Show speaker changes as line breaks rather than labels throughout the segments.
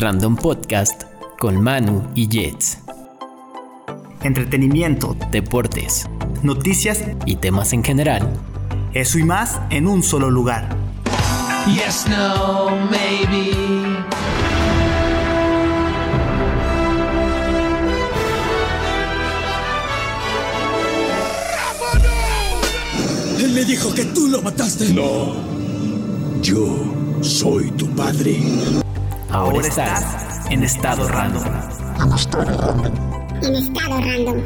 Random Podcast con Manu y Jets.
Entretenimiento,
Deportes
noticias,
y temas en general.
eso y más en un solo lugar.
Yes, no, maybe.
Él me dijo que tú lo mataste.
No. Yo soy tu padre.
Ahora,
Ahora
estás,
estás en estado random.
en estado random.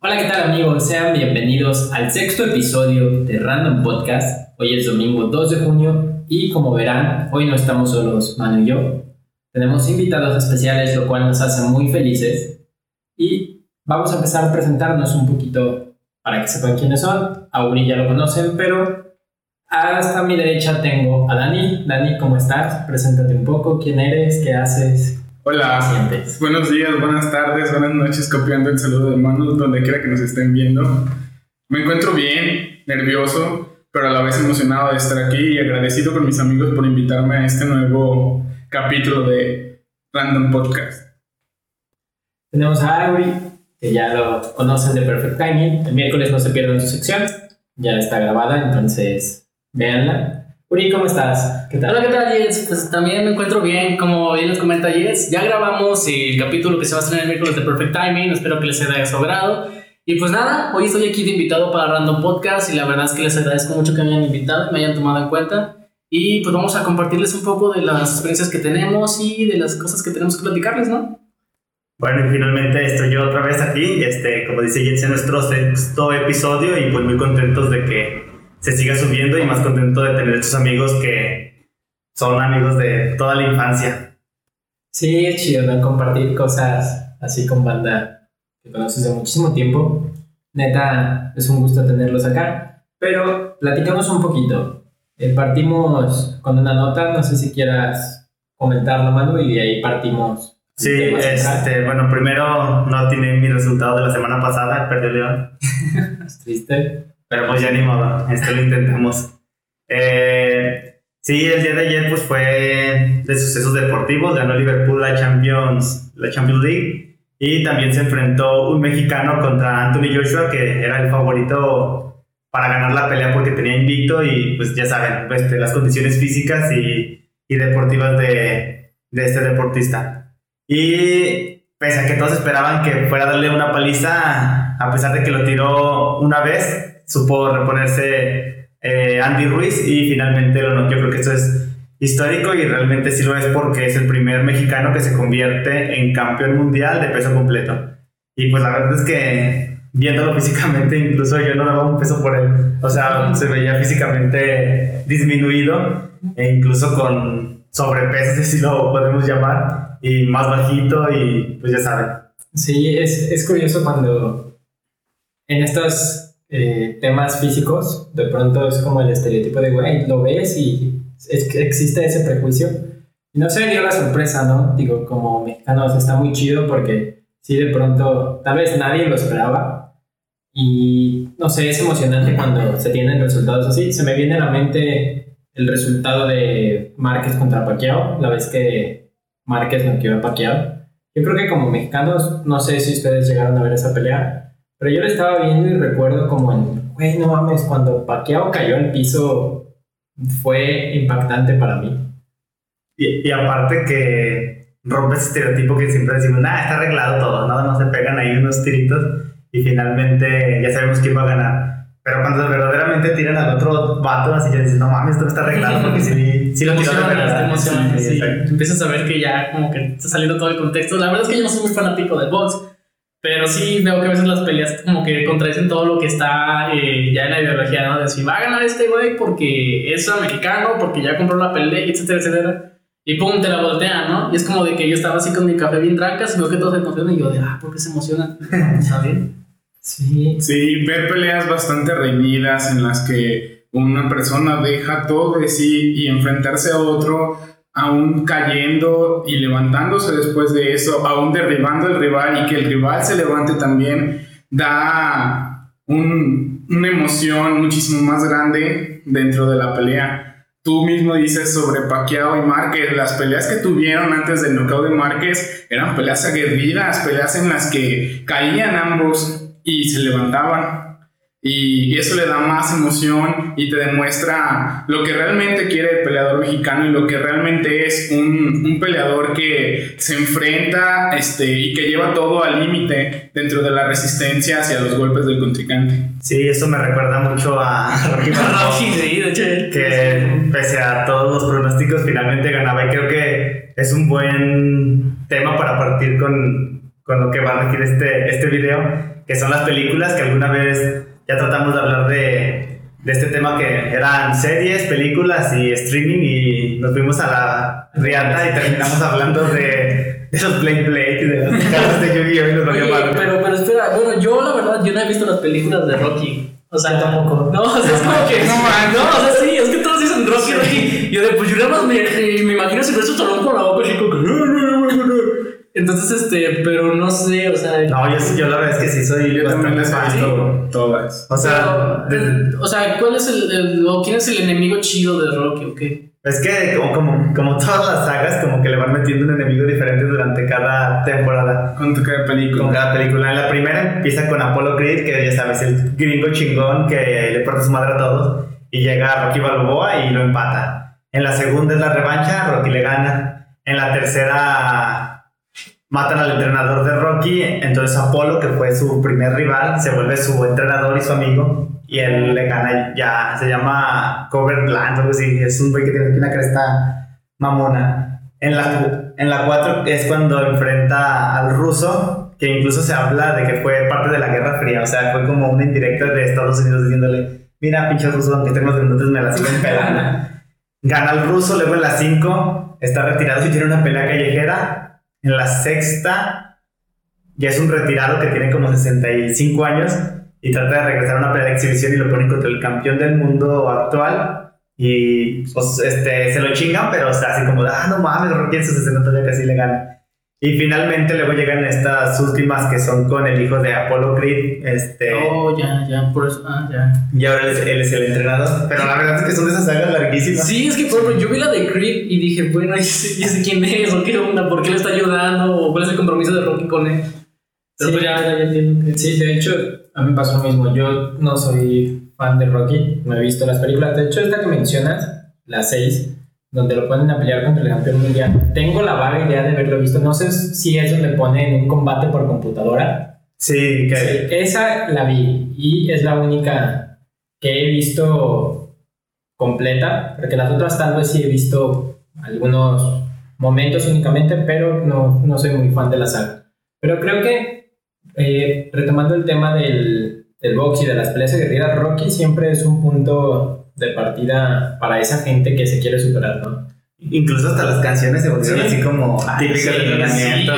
Hola, ¿qué tal amigos? Sean bienvenidos al sexto episodio de Random Podcast. Hoy es domingo 2 de junio y como verán, hoy no estamos solos Manu y yo. Tenemos invitados especiales, lo cual nos hace muy felices. Y vamos a empezar a presentarnos un poquito para que sepan quiénes son. A Uri ya lo conocen, pero hasta mi derecha tengo a Dani. Dani, ¿cómo estás? Preséntate un poco, quién eres, qué haces,
Hola,
qué sientes.
buenos días, buenas tardes, buenas noches, copiando el saludo de Manu donde quiera que nos estén viendo. Me encuentro bien, nervioso, pero a la vez emocionado de estar aquí y agradecido con mis amigos por invitarme a este nuevo capítulo de Random Podcast.
Tenemos a Auri, que ya lo conocen de Perfect Timing. El miércoles no se pierdan su sección. Ya está grabada, entonces véanla. Uri, ¿cómo estás? ¿Qué tal?
Hola, ¿qué tal, Jets? Pues también me encuentro bien, como bien les comenta Jets. Ya grabamos el capítulo que se va a estrenar el miércoles de Perfect Timing. Espero que les su agrado. Y pues nada, hoy estoy aquí de invitado para Random Podcast y la verdad es que les agradezco mucho que me hayan invitado y me hayan tomado en cuenta. Y pues vamos a compartirles un poco de las experiencias que tenemos y de las cosas que tenemos que platicarles, ¿no?
Bueno, y finalmente estoy yo otra vez aquí, este, como dice Jens, en nuestro sexto episodio y pues muy contentos de que se siga subiendo y más contento de tener estos amigos que son amigos de toda la infancia.
Sí, es chido, ¿no? Compartir cosas así con banda que conoces de muchísimo tiempo. Neta, es un gusto tenerlos acá. Pero platicamos un poquito. Eh, partimos con una nota, no sé si quieras comentarlo, Manu, y de ahí partimos.
Sí, este, bueno, primero no tiene mi resultado de la semana pasada, perdió León,
Es triste.
Pero pues ya ni modo, esto lo intentamos. Eh, sí, el día de ayer pues fue de sucesos deportivos, ganó Liverpool la Champions, la Champions League y también se enfrentó un mexicano contra Anthony Joshua que era el favorito para ganar la pelea porque tenía invicto y pues ya saben, pues, las condiciones físicas y, y deportivas de, de este deportista. Y pese a que todos esperaban que fuera a darle una paliza, a pesar de que lo tiró una vez, supo reponerse eh, Andy Ruiz y finalmente lo noqueó. Creo que esto es histórico y realmente sí lo es porque es el primer mexicano que se convierte en campeón mundial de peso completo. Y pues la verdad es que viéndolo físicamente, incluso yo no daba un peso por él. O sea, se veía físicamente disminuido e incluso con sobrepeso, si lo podemos llamar, y más bajito y pues ya saben.
Sí, es, es curioso cuando en estos eh, temas físicos, de pronto es como el estereotipo de, güey, lo ves y es existe ese prejuicio. Y no se dio la sorpresa, ¿no? Digo, como mexicanos está muy chido porque sí, de pronto, tal vez nadie lo esperaba. Y no sé, es emocionante cuando se tienen resultados así. Se me viene a la mente el resultado de Márquez contra Pacquiao, la vez que Márquez noqueó a Pacquiao. Yo creo que como mexicanos, no sé si ustedes llegaron a ver esa pelea, pero yo la estaba viendo y recuerdo como en, güey, no mames, cuando Pacquiao cayó al piso fue impactante para mí.
Y, y aparte que rompe ese estereotipo que siempre decimos, nada, está arreglado todo, nada más se pegan ahí unos tiritos y finalmente ya sabemos quién va a ganar. Pero cuando verdaderamente tiran al otro vato, así ya dices, no mames, esto no está arreglado porque sí, sí lo tiró de verdad. Sí,
sí. Empiezas a ver que ya como que está saliendo todo el contexto. La verdad es que yo no soy muy fanático del box, pero sí veo que a veces las peleas como que contradicen todo lo que está eh, ya en la ideología, ¿no? De si va a ganar este güey porque es mexicano, porque ya compró la pelea, etcétera, etcétera. Y pum, te la voltean, ¿no? Y es como de que yo estaba así con mi café bien trancas y veo que todos se emocionan y yo de, ah, ¿por qué se emocionan? ¿Está bien?
Sí,
Sí, ver peleas bastante reñidas en las que una persona deja todo de sí y enfrentarse a otro, aún cayendo y levantándose después de eso, aún derribando al rival y que el rival se levante también, da un- una emoción muchísimo más grande dentro de la pelea. tú mismo dices sobre Pacquiao y Márquez, las peleas que tuvieron antes del knockout de Márquez eran peleas aguerridas, peleas en las que caían ambos y se levantaban. Y eso le da más emoción y te demuestra lo que realmente quiere el peleador mexicano y lo que realmente es un, un peleador que se enfrenta este, y que lleva todo al límite dentro de la resistencia hacia los golpes del contrincante.
Sí, eso me recuerda mucho a Rocky Balboa,
Rocky, sí, de hecho.
que pese a todos los pronósticos finalmente ganaba y creo que es un buen tema para partir con, con lo que va a regir este, este video, que son las películas que alguna vez ya tratamos de hablar de, de este tema que eran series, películas y streaming y nos fuimos a la riata y terminamos hablando de, de los Blade Blade y de las cartas de Yu-Gi-Oh! y los
Oye, pero, pero espera, bueno, yo la verdad, yo no he visto las películas de Rocky. O sea,
tampoco.
No, o sea, es como que. No, no, o sea, sí, es que todos dicen Rocky, Rocky. Yo de, pues yo nada más me, eh, me imagino si Silvestre Stallone con la boca así como que. Entonces, este, pero no sé, o sea.
No, yo, yo la verdad es que sí soy
Yo también
bastante fan.
visto todas.
O sea,
pero,
desde-
o sea, ¿cuál es el, el- o quién es el enemigo chido de Rocky o qué?
Es que como, como, como todas las sagas, como que le van metiendo un enemigo diferente durante cada temporada.
Con tu cada película.
Con cada película. En la primera empieza con Apollo Creed, que ya sabes, el gringo chingón que le parte su madre a todos. Y llega Rocky Balboa y lo empata. En la segunda es la revancha, Rocky le gana. En la tercera matan al entrenador de Rocky. Entonces Apollo, que fue su primer rival, se vuelve su entrenador y su amigo. Y él le gana ya. Se llama Cover Bland, algo así. Es un güey que tiene aquí una cresta mamona. En la, en la 4 es cuando enfrenta al ruso, que incluso se habla de que fue parte de la Guerra Fría, o sea, fue como una indirecta de Estados Unidos diciéndole, mira, pinche ruso, aunque tengo minutos me la siguen pelando. Gana el ruso, luego en la 5 está retirado y tiene una pelea callejera. En la sexta ya es un retirado que tiene como 65 años y trata de regresar a una pelea de exhibición y lo ponen contra el campeón del mundo actual. Y pues este, se lo chingan, pero o así como, ah, no mames, Rocky en sus 60 todavía casi le. Y finalmente luego llegan estas últimas que son con el hijo de Apollo Creed, este,
Oh, ya, ya, por eso, ah, ya.
y ahora él es, él es el entrenador. Pero la verdad es que son de esas sagas larguísimas.
Sí, es que por ejemplo, yo vi la de Creed y dije, bueno, ya sé, quién es, o qué onda, por qué le está ayudando, o cuál es el compromiso de Rocky con él. Pero
Sí.
pues ya, ya, ya entiendo que
Sí, de hecho, a mí me pasó lo mismo. Yo no soy fan de Rocky, no he visto las películas. De hecho, esta que mencionas, la 6, donde lo ponen a pelear contra el campeón mundial, tengo la vaga idea de haberlo visto. No sé si es donde ponen un combate por computadora.
Sí, que
Sí, esa la vi y es la única que he visto completa, porque las otras tal vez sí he visto algunos momentos únicamente, pero no, no soy muy fan de la saga. Pero creo que, eh, retomando el tema del, del box y de las peleas aguerridas, Rocky siempre es un punto de partida para esa gente que se quiere superar, ¿no?
incluso hasta las canciones se volvieron
Sí.
así como típicas
sí,
de entrenamiento.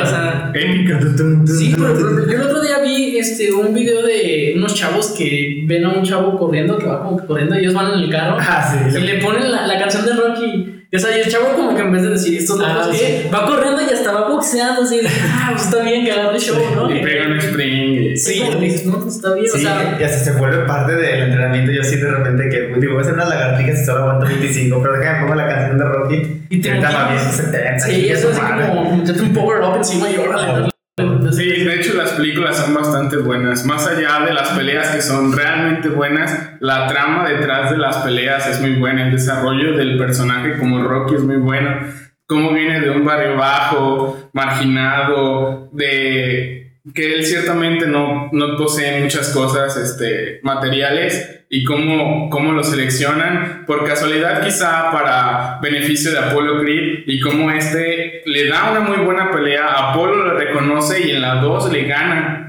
sí, pero, pero yo el otro día vi este, un video de unos chavos que ven a un chavo corriendo, que va como que corriendo, y ellos van en el carro
Ah, sí.
y le ponen la, la canción de Rocky. O sea, y el chavo como que en vez de decir estos locos
Ah,
que
sí.
va corriendo y hasta va boxeando, así, de, ah, pues está bien que agarre el show, ¿no?
Y pega un spring. y-
Sí, dices, no, pues está bien, o
Sí,
sea,
y hasta se vuelve parte del entrenamiento. Yo sí de repente que digo, voy a hacer unas lagartijas y solo aguanto 25, pero déjame pongo la canción de Rocky
Y te
va bien 70.
sí, eso es así como meterte un power up encima y órale.
Sí, de hecho las películas son bastante buenas. Más allá de las peleas que son realmente buenas, la trama detrás de las peleas es muy buena. El desarrollo del personaje como Rocky es muy bueno. Cómo viene de un barrio bajo, marginado, de que él ciertamente no, no posee muchas cosas este, materiales y cómo, cómo lo seleccionan por casualidad quizá para beneficio de Apollo Creed y cómo este le da una muy buena pelea, Apolo lo reconoce y en la 2 le gana.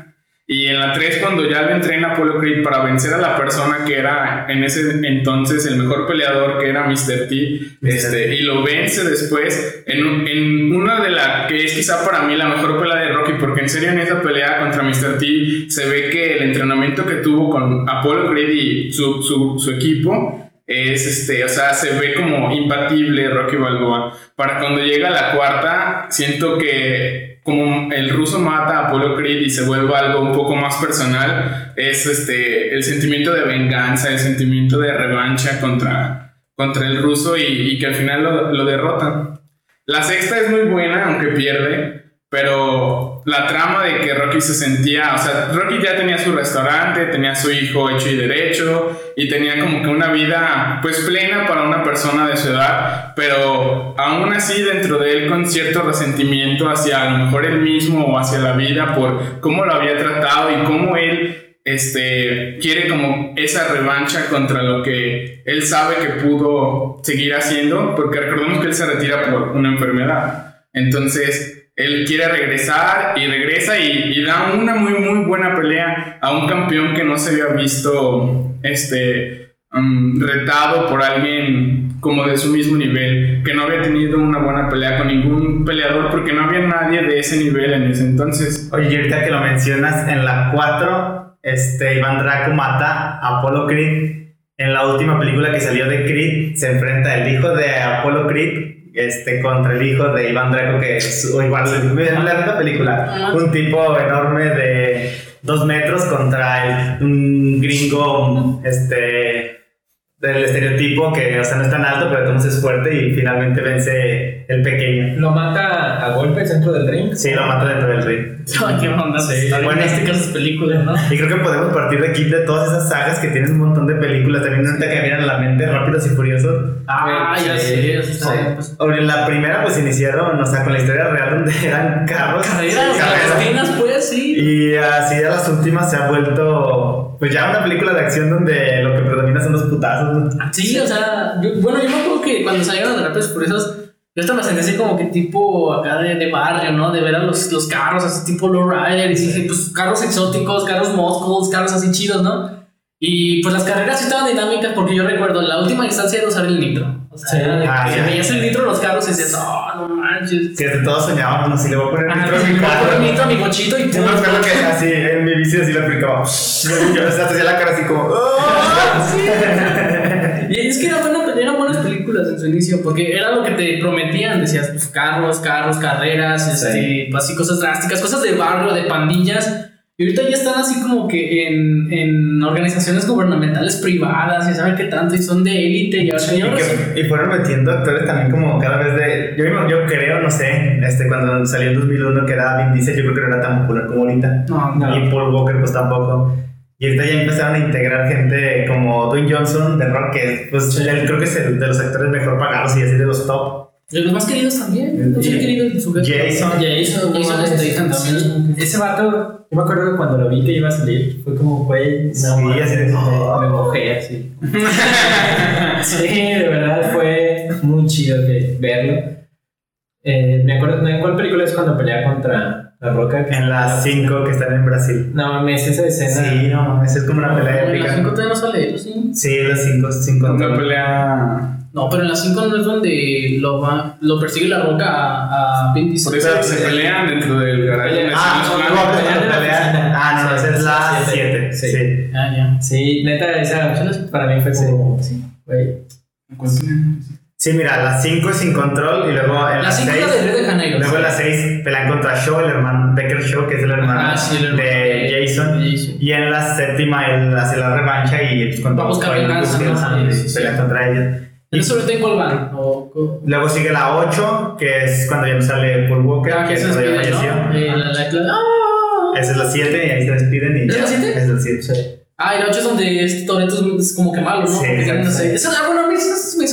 Y en la 3 cuando ya lo entrena Apollo Creed para vencer a la persona que era en ese entonces el mejor peleador que era Mr. T, este, y lo vence después en, en una de las que es quizá para mí la mejor pelea de Rocky, porque en serio en esa pelea contra Mr. T se ve que el entrenamiento que tuvo con Apollo Creed y su, su, su equipo es este, o sea, se ve como imbatible Rocky Balboa. Para cuando llega la cuarta, siento que como el ruso mata a Apollo Creed y se vuelve algo un poco más personal, es este, el sentimiento de venganza, el sentimiento de revancha contra, contra el ruso y, y que al final lo, lo derrotan. La sexta es muy buena, aunque pierde, pero la trama de que Rocky se sentía, o sea, Rocky ya tenía su restaurante, tenía a su hijo hecho y derecho, y tenía como que una vida pues plena para una persona de su edad, pero aún así dentro de él con cierto resentimiento hacia a lo mejor él mismo o hacia la vida por cómo lo había tratado y cómo él este, quiere como esa revancha contra lo que él sabe que pudo seguir haciendo, porque recordemos que él se retira por una enfermedad. Entonces, él quiere regresar y regresa y, da una muy, muy buena pelea a un campeón que no se había visto este, um, retado por alguien como de su mismo nivel, que no había tenido una buena pelea con ningún peleador porque no había nadie de ese nivel en ese entonces.
Oye, y ahorita que lo mencionas, en la 4, este, Iván Draco mata a Apollo Creed. En la última película que salió de Creed, se enfrenta el hijo de Apollo Creed este, contra el hijo de Iván Draco, que es igual, la misma película, un tipo enorme de dos metros contra el- un gringo, este, del estereotipo que, o sea, no es tan alto, pero entonces es fuerte y finalmente vence el pequeño.
Lo mata a golpes dentro del ring.
Sí, lo mata dentro del ring.
Qué onda.
Sí.
Bueno,
fantásticas sus películas, ¿no?
Y creo que podemos partir de aquí de todas esas sagas que tienen un montón de películas. También ahorita que vienen a la mente Rápidos y Furiosos.
Ah, ya
Sí,
sé. pues,
en la primera pues iniciaron, o sea, con la historia real donde eran carros.
Carreras,
carreras.
pues, sí.
Y así a las últimas se ha vuelto pues ya una película de acción donde lo que predomina son los putazos.
Sí, o sea, yo- bueno, yo me acuerdo que cuando salieron de Rápidos Furiosos, yo hasta me sentí así como que tipo acá de, de barrio, ¿no? De ver a los, los carros así tipo lowrider y dije, pues carros exóticos, carros muscles, carros así chidos, ¿no? Y pues las carreras sí estaban dinámicas porque yo recuerdo la última instancia era usar el nitro. O sea,
Sí.
era de
Ah,
que veías el nitro en los carros y decías, oh, no manches.
Sí, de todos soñábamos, no, si le voy a poner nitro a
sí,
mi
me voy a
carro.
poner nitro a mi cochito y
Yo me acuerdo que así en mi bici así lo aplicaba. Yo hacía la cara así como. "Ah".
Y es que eran, buenas- eran buenas películas en su inicio, porque era lo que te prometían, decías, pues carros, carros, carreras, este, pues, así cosas drásticas, cosas de barrio, de pandillas. Y ahorita ya están así como que en, en organizaciones gubernamentales privadas y saben qué tanto, y son de élite, y ahora
Y, que- y fueron metiendo actores también como cada vez de... Yo, yo creo, no sé, este, cuando salió en 2001 que era Vin Diesel, yo creo que no era tan popular como ahorita.
No, no.
Y Paul Walker pues tampoco. Y ahorita ya empezaron a integrar gente como Dwayne Johnson de Rock, que pues él creo que es el de los actores mejor pagados y así de los top.
De los más queridos también, los más queridos de su.
Jason.
Jason, Jason Statham también.
Ese vato, yo me acuerdo que cuando lo vi que iba a salir, fue como, güey, no,
Sí, así de-
me, me mojé así. sí, de verdad fue muy chido que verlo. Eh, me acuerdo. ¿en cuál película es cuando pelea contra la roca? Que
En las 5 que están en Brasil.
No mames, esa escena.
Sí, no mames, es como una pelea
En las 5
épica.
todavía no sale él, ¿sí?
Sí, las 5 sin
Una pelea.
No, pero en las 5 no es donde lo, va, lo persigue la roca a, a Vin Diesel.
Por eso se pelean dentro del garaje.
Ah, no, no, no,
pelea de la
pelea.
oficina.
Ah, no,
Sí,
esa es la
siete.
7.
Sí.
Sí.
Ah, ya.
Sí, neta, esa para mí fue como, sí, güey.
Sí, mira, las 5 es sin control y luego en
La
las
5
6.
es la de Río de Janeiro.
Luego en las 6 pelean contra Shaw, el hermano Becker Shaw, que es el hermano
Ah, sí, el hermano
de
de-
Jason.
de Jason.
Y en la séptima él hace la revancha y pues, contra
Va a buscar venganza,
Buckner,
¿no?
y
Sí, sí,
pelea
sí.
contra ellos.
¿En eso ahorita en cuál van?
Luego sigue la 8, que es cuando ya sale Paul Walker,
Ah, que
es cuando ya falleció.
¿no? Eh, la- la- la- ¡Ah!
Esa es la 7 y ahí se despiden y
¿Es
ya.
la siete?
Es la 7.
Ah, y la 8 es donde este Toretto es como que malo, ¿no?
Sí,
Porque no sé. Eso, ah, bueno, a mí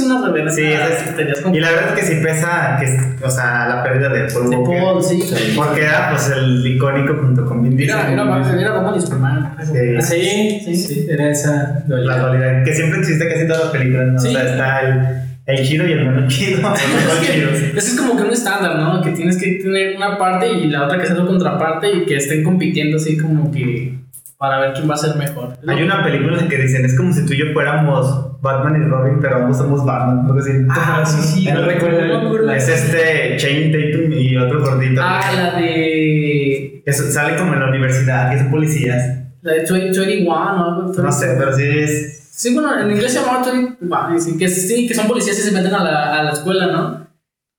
una reverencia.
Sí, es- Y la verdad es que sí pesa, que, o sea, la pérdida de Paul
De
Walker.
Paul, sí.
Porque era pues el icónico junto con Vin Diesel.
Era, era, era Batman y Superman.
Sí.
Sí, sí, sí, era esa
La
dualidad.
dualidad, que siempre existe casi en todas las películas, ¿no? O sea, está el, el chido y el menos chido.
Es que es como que un estándar, ¿no? Que tienes que tener una parte y la otra que sea tu contraparte y que estén compitiendo así como que para ver quién va a ser mejor.
Hay una película en que dicen, es como si tú y yo fuéramos Batman y Robin, pero ambos somos Batman, así.
Ah, sí, sí. Me acuerdo.
Es este Channing Tatum y otro gordito.
Ah, la de.
Eso sale como en la universidad, que son policías.
La de 20 21 o algo.
No sé, pero sí es...
Sí, bueno, en inglés se llama 21, sí, que, sí, que son policías y se meten a la, a la escuela, ¿no?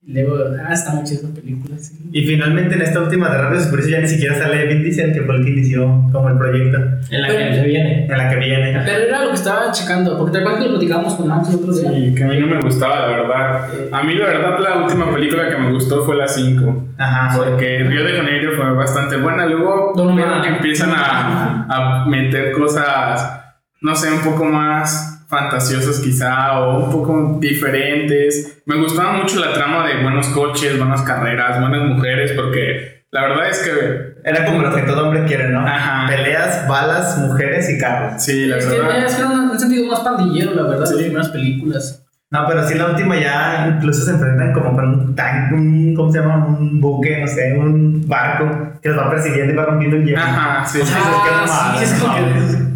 Y luego, ah, está muy chida esa película, sí.
Y finalmente en esta última de Rápidos y Furiosos ya ni siquiera sale Vin Diesel, que fue el que inició como el proyecto,
En la que viene.
en la que viene.
Pero era lo que estaba checando, porque te acuerdas que lo platicábamos con Max otro día.
Y que a mí no me gustaba, la verdad. A mí, la verdad, la última película que me gustó fue la 5.
Ajá.
Porque Río de Janeiro fue bastante buena. Luego
No, no,
veo
no.
que empiezan a, a meter cosas, no sé, un poco más fantasiosas quizá o un poco diferentes. Me gustaba mucho la trama de buenos coches, buenas carreras, buenas mujeres, porque la verdad es que
Era como lo que todo hombre quiere, ¿no?
Ajá.
Peleas, balas, mujeres y carros.
sí, la
Es que
verdad.
es que era un, un sentido más pandillero, la verdad,
Sí.
las primeras películas.
No, pero sí, la última ya incluso se enfrentan como con un tanque, un, ¿cómo se llama? Un buque, no sé, un barco que los va persiguiendo y va rompiendo el hielo.
Ajá, sí.
O sea, dices, qué mamada,
sí, es como
no.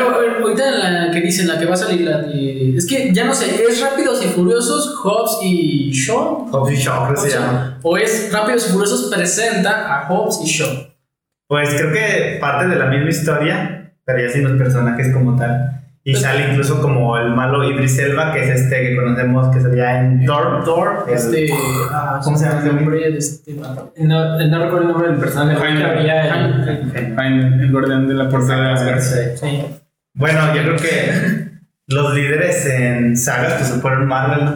A ver, ahorita en la que dicen, la que va a salir, la de- es que ya no sé, ¿es Rápidos y Furiosos, Hobbs y Shaw?
Hobbs y Shaw, creo que
O
se llama.
¿O es Rápidos y Furiosos presenta a Hobbs y Shaw?
Pues creo que parte de la misma historia, pero ya sin los personajes como tal. Y
Pues-
sale incluso como el malo Idris Elba, que es este que conocemos que salía en Thor.
Thor,
El-
este. ah,
¿Cómo se llama ese
el
hombre?
nombre de este?
No, no recuerdo el nombre del personaje.
Jaime.
el-
el guardián de la puerta de Asgard.
Sí.
Bueno, yo creo que los líderes en sagas pues fueron Marvel.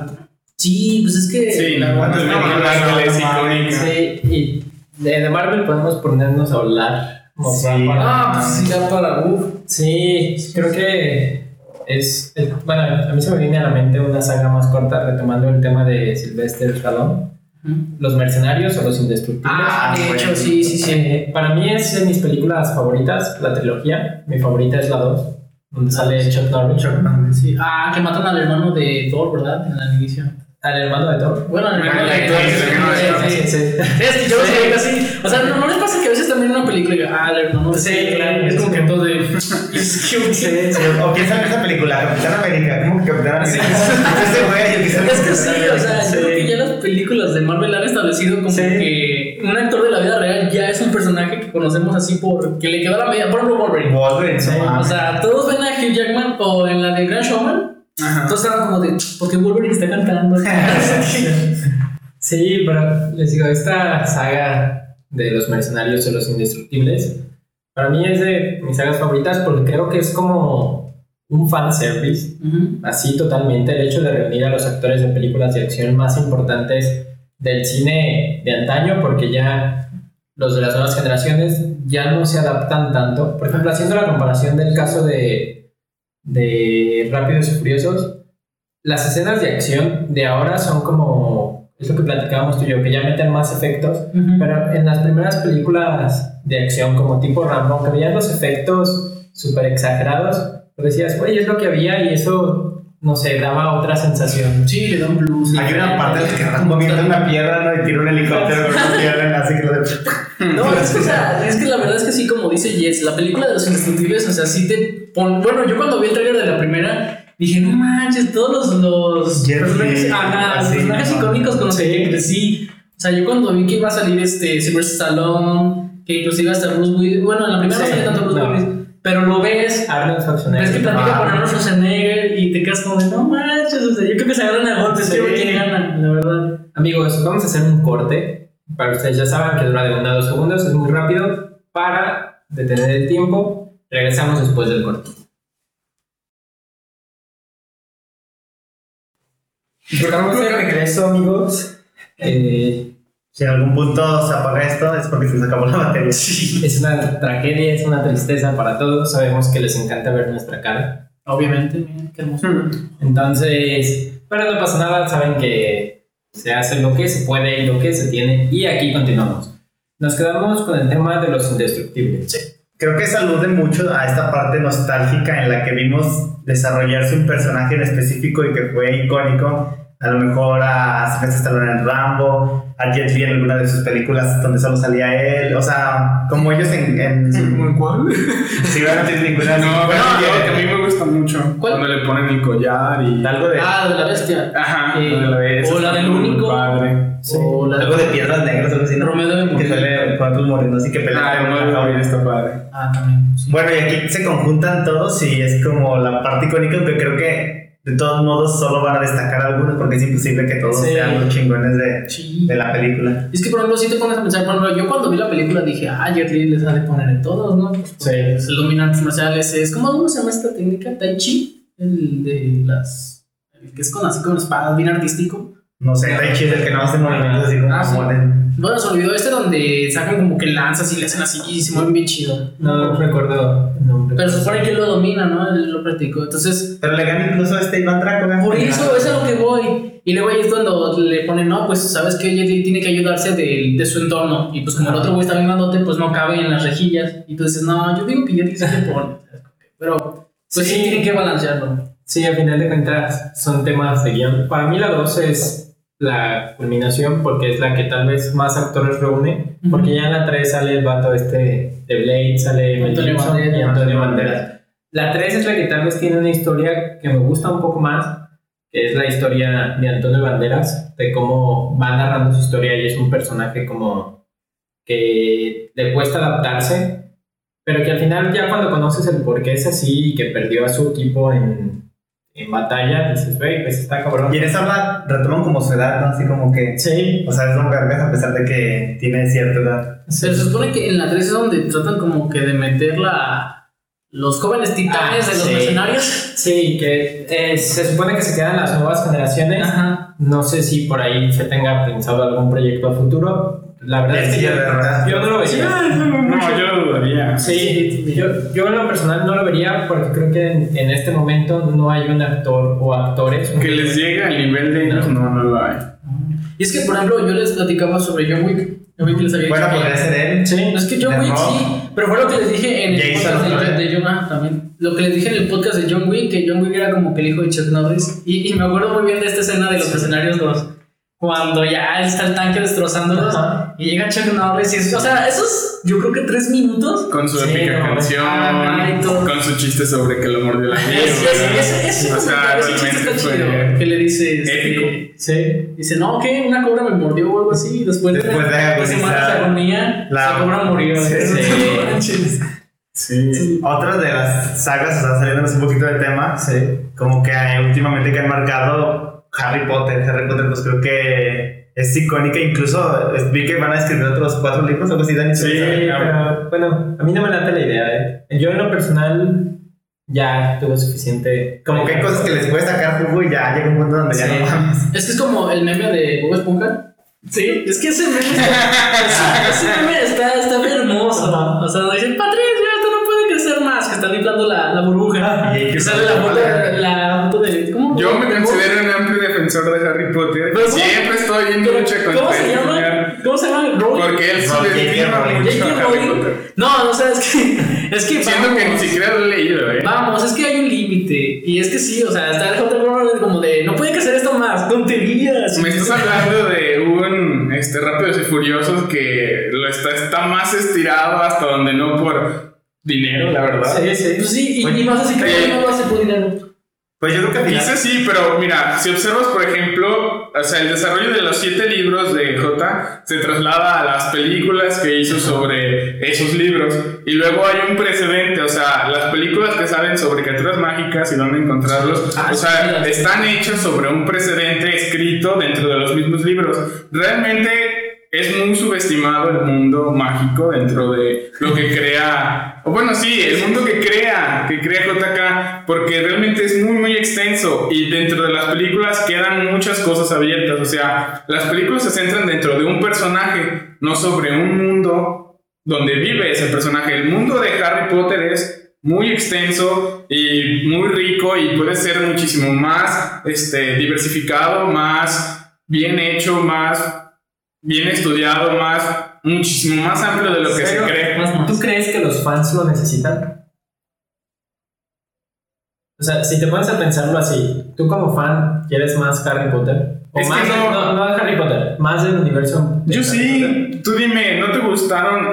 Sí, pues es que.
Sí,
la
de Marvel es icónica.
Sí, y de, de Marvel podemos ponernos a hablar.
Sí.
para-
Ah, pues sí, ya para. Uf.
Sí, creo que es, es- Bueno, a mí se me viene a la mente una saga más corta retomando el tema de Sylvester Stallone. Los Mercenarios o Los Indestructibles.
Ah, de
bueno.
hecho, sí, sí, sí.
Eh, para mí es de mis películas favoritas, la trilogía. Mi favorita es la 2, donde sale Chuck Norris.
Sí. Ah, que matan al hermano de Thor, ¿verdad? En la inicio.
Al hermano de Thor.
Bueno, al hermano de
el el Thor.
Sí, sí, sí.
Es que yo lo así. O sea, no, les pasa que a veces también en una película diga, ah, el hermano de
Sí,
Thor",
claro.
Es como que todo de. Es que.
Sí, ¿O quién sabe esa película? Capitán América. ¿Cómo que Capitán América? El
Es que
en
sí, o sea, yo creo que ya las películas de Marvel han establecido como que un actor de la vida real ya es un personaje que conocemos así por que le quedó la media. Por ejemplo, Wolverine.
Wolverine,
Sí, o sea, todos ven a Hugh Jackman o en la de Grand Showman.
Ajá.
Todos estaban como de, porque Wolverine está cantando.
Sí, pero les digo, esta saga de los mercenarios o los indestructibles, para mí es de mis sagas favoritas porque creo que es como un fanservice,
Ujú.
así totalmente, el hecho de reunir a los actores de películas de acción más importantes del cine de antaño, porque ya los de las nuevas generaciones ya no se adaptan tanto. Por ejemplo, haciendo la comparación del caso de, de Rápidos y Furiosos, las escenas de acción de ahora son como, es lo que platicábamos tú y yo, que ya meten más efectos,
Ujú.
pero en las primeras películas de acción como tipo Rambo, que veías los efectos súper exagerados, pues decías, güey, es lo que había y eso, no sé, daba otra sensación.
Sí, le da un blues.
Hay una parte la que Rambo viene una piedra ¿no? y tira un helicóptero con una piedra, así que lo de...
No, es que, o sea, es que la verdad es que sí, como dice Jess, la película de los indestructibles, o sea, sí te pon... Bueno, yo cuando vi el trailer de la primera, dije, no manches, todos los, los
Jet
personajes,
Li,
ajá, los
así,
personajes
¿no?
icónicos con los que crecí. O sea, yo cuando vi que iba a salir este Sylvester Stallone, que inclusive hasta Bruce Willis, bueno, en la primera no
Sí,
sale tanto Bruce
no.
Willis, pero lo ves,
Arnold Schwarzenegger.
ves que platica con Arnold Schwarzenegger y te quedas como de, no manches, o sea, yo creo que se agarran a golpes,
Sí.
quién gana, la verdad.
Amigos, vamos a hacer un corte. Para ustedes ya saben que dura de 1 a 2 segundos, es muy rápido. Para detener el tiempo, regresamos después del corte. Estamos de regreso, amigos. Eh,
Si en algún punto se apaga esto es porque se nos acabó la batería.
es una tragedia, es una tristeza para todos. Sabemos que les encanta ver nuestra cara.
Obviamente, mira, qué hermoso.
Entonces, pero no pasa nada, saben que se hace lo que se puede y lo que se tiene. Y aquí continuamos. Nos quedamos con el tema de los indestructibles.
Creo que salude mucho a esta parte nostálgica en la que vimos desarrollarse un personaje en específico y que fue icónico. A lo mejor a Sylvester Stallone en Rambo, a Jet Li en alguna de sus películas donde solo salía él. O sea, como ellos en. en su-
¿Cuál?
si van a tener ninguna.
No,
bueno,
no,
que-
a mí me gusta mucho.
¿Cuál?
Cuando le ponen el collar y.
Algo de,
Ah, de la bestia.
Ajá,
Eh,
de la vez.
o la del único.
Padre.
O la
algo de piedras negras, algo así. ¿no?
Romeo debe
Que sale con otros morenos y que pelean.
Ah, no, no,
jaula.
está padre.
Ah, también. sí.
Bueno, y aquí se conjuntan todos y es como la parte icónica que creo que de todos modos solo van a destacar algunos porque es imposible que todos
Sí.
sean los chingones de,
Sí.
de la película.
Es que, por ejemplo, si te pones a pensar, por ejemplo, yo cuando vi la película dije, ah, Jet Li les ha de poner en todos, ¿no? Pues,
Sí.
Es el dominante marcial ese. Es como, ¿cómo se llama esta técnica? Tai Chi. El de las. El que es con así con espadas, bien artístico.
No sé, Tai Chi es el que no hace movimientos así como
Ah, sí. Bueno, se olvidó este donde sacan como que lanzas y le hacen así y se mueven bien chido.
No recuerdo el nombre.
Pero se supone que él lo domina, ¿no? Él lo practicó. Entonces,
Pero le gana incluso a este Iván Draco.
por eso es a lo que voy. Y luego ahí es cuando le ponen, no, pues sabes que Li tiene que ayudarse de, de su entorno. Y pues como el otro güey está bien grandote, pues no cabe en las rejillas. Y tú dices, no, yo digo que Li se pone. Pero pues sí,
Sí.
tienen que balancearlo.
Sí, al final de cuentas son temas de guion. Para mí la 2 es la culminación porque es la que tal vez más actores reúne. Porque ya en la 3 sale el vato este de Blade, sale
Antonio
Gibson y
Banderas.
Antonio Banderas. La 3 es la que tal vez tiene una historia que me gusta un poco más, que es la historia de Antonio Banderas, de cómo va narrando su historia y es un personaje como que le cuesta adaptarse, pero que al final ya cuando conoces el por qué es así y que perdió a su equipo en, en batalla, dices, güey, pues está cabrón.
Y en esa habla retoman como su edad, ¿no? Así como que.
Sí,
O sea, es un vergas a pesar de que tiene cierta edad.
Pero se supone que en la 3 es donde tratan como que de meter la... Los jóvenes titanes
Ah,
de los
sí.
mercenarios.
sí, que eh, se supone que se quedan las nuevas generaciones.
Ajá.
No sé si por ahí se tenga pensado algún proyecto a futuro. La verdad es que yo, no lo veía.
No, yo lo dudaría.
Sí, yo, yo en lo personal no lo vería porque creo que en, en este momento no hay un actor o actores
Que les llegue al nivel de ellos, no, no lo hay.
Y es que, por ejemplo, yo les platicaba sobre John Wick. John Wick les había
Bueno,
que-
podría ser él.
Sí,
No, es que Wick
Rock.
sí, pero fue lo que les dije en el
Jason,
podcast de, de John ah, también. Lo que les dije en el podcast de John Wick, que John Wick era como que el hijo de Chuck Norris. Y, y me acuerdo muy bien de esta escena de los escenarios 2. Cuando ya está el tanque destrozándolos
Ajá.
y llega Chuck Norris. Y es- o sea, esos, yo creo que tres minutos.
Con su
Sí,
épica
no,
canción,
todo.
con su chiste sobre que lo mordió la
Es, es,
O sea, realmente fue.
Que le dice. este,
épico.
sí.
Dice, no, ¿qué? Una cobra me mordió o algo así. Y después,
Después de
de agonía,
La-
la cobra murió.
Sí.
Sí.
Sí.
Otra de las sagas, o sea, saliéndonos un poquito de tema,
Sí.
como que últimamente que han marcado Harry Potter. Harry Potter, pues creo que es icónica. Incluso eh, vi que van a escribir otros cuatro libros, algo así, Dani.
Sí.
pero bueno, a mí no me late la idea, ¿eh? Yo en lo personal ya tuve suficiente.
Como que hay cosas que les puede sacar jugo y ya llega un punto donde ya no mames.
Es que es como el meme de Bob Esponja. Sí, es que ese meme está, ese meme está, está bien hermoso. O sea, dicen, Patricia, más, que están inflando la, la burbuja.
Y que
sale la foto, la foto de. ¿Cómo?
Yo me
¿Cómo?
considero un amplio defensor de Harry Potter.
Pero ¿cómo?
Siempre estoy en
¿Cómo,
lucha
¿Cómo
contra
se
el
llama? ¿Cómo se llama? Rowling.
Porque él
No,
subestima
J.K.
mucho
J.K.
a Harry
Rowling.
Potter.
No, no, o sea, es que. Es que
Siento que ni
vamos.
siquiera lo he leído, ¿eh?
Vamos, es que hay un límite. Y es que sí, o sea, está el. Rowling como de, no puede hacer esto más, tonterías.
Me estás hablando de un este, Rápidos y Furiosos que lo está, está más estirado hasta donde no por dinero, la verdad.
Sí, sí.
Pues sí, y,
Oye,
y más así que
eh,
no lo hace por dinero.
Pues yo creo que al final-
Quizás sí, pero mira, si observas, por ejemplo, o sea, el desarrollo de los siete libros de J se traslada a las películas que hizo sobre esos libros. Y luego hay un precedente, o sea, las películas que salen sobre criaturas mágicas y dónde encontrarlos,
Ah,
o sea,
sí.
están hechas sobre un precedente escrito dentro de los mismos libros. Realmente es muy subestimado el mundo mágico dentro de lo que crea, o bueno, sí, el mundo que crea, que crea JK, porque realmente es muy, muy extenso y dentro de las películas quedan muchas cosas abiertas, o sea, las películas se centran dentro de un personaje, no sobre un mundo donde vive ese personaje. El mundo de Harry Potter es muy extenso y muy rico y puede ser muchísimo más este, diversificado, más bien hecho, más bien estudiado, más muchísimo más amplio de lo que se cree.
Más, más.
¿Tú crees que los fans lo necesitan? O sea, si te pones a pensarlo así, tú como fan quieres más Harry Potter. O
Es que
más,
no-
no, no Harry Potter, más del universo. de
Yo
Harry Potter.
sí, tú dime, ¿no te gustaron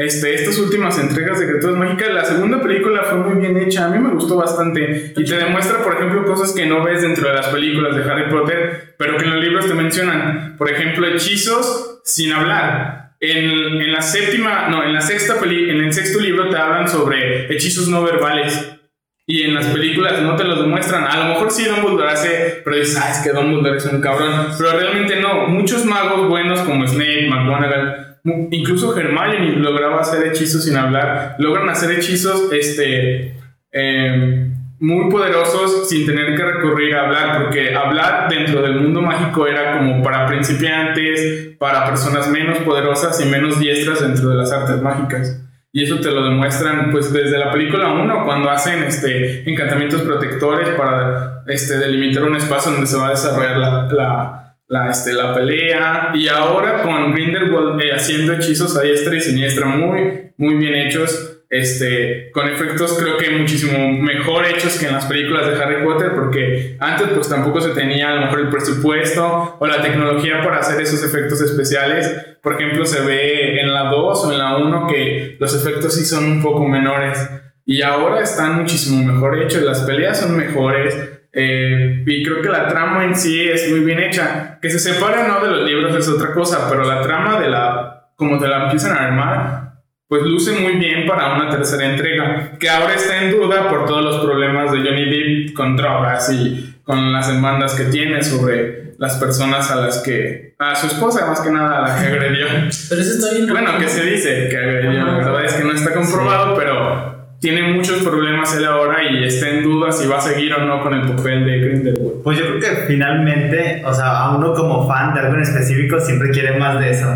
este, estas últimas entregas de Criaturas Mágicas? La segunda película fue muy bien hecha, a mí me gustó bastante y te demuestra, por ejemplo, cosas que no ves dentro de las películas de Harry Potter, pero que en los libros te mencionan. Por ejemplo, hechizos sin hablar. En, en la séptima, no, en la sexta peli, en el sexto libro te hablan sobre hechizos no verbales. Y en las películas no te los demuestran. A lo mejor sí Dumbledore hace, pero dices, ah, es que Dumbledore es un cabrón. Pero realmente no. Muchos magos buenos como Snape, McGonagall, incluso Hermione lograba hacer hechizos sin hablar. Logran hacer hechizos, este, eh, muy poderosos sin tener que recurrir a hablar, porque hablar dentro del mundo mágico era como para principiantes, para personas menos poderosas y menos diestras dentro de las artes mágicas. Y eso te lo demuestran pues desde la película 1 cuando hacen este encantamientos protectores para este delimitar un espacio donde se va a desarrollar la, la, la, este, la pelea y ahora con Grindelwald eh, haciendo hechizos a diestra y siniestra muy muy bien hechos este, con efectos creo que muchísimo mejor hechos que en las películas de Harry Potter, porque antes pues tampoco se tenía a lo mejor el presupuesto o la tecnología para hacer esos efectos especiales. Por ejemplo, se ve en la 2 o en la 1 que los efectos sí son un poco menores y ahora están muchísimo mejor hechos, las peleas son mejores. Eh, y creo que la trama en sí es muy bien hecha. Que se separa no de los libros es otra cosa, pero la trama de la, como te la empiezan a armar, pues luce muy bien para una tercera entrega, que ahora está en duda por todos los problemas de Johnny Depp con drogas y con las demandas que tiene sobre las personas a las que... a su esposa más que nada a la que agredió.
Pero eso está bien.
Bueno, que se dice que agredió, la verdad es que no está comprobado, pero tiene muchos problemas él ahora y está en duda si va a seguir o no con el papel de Grindelwald.
Pues yo creo que finalmente, o sea, a uno como fan de algo en específico siempre quiere más de eso.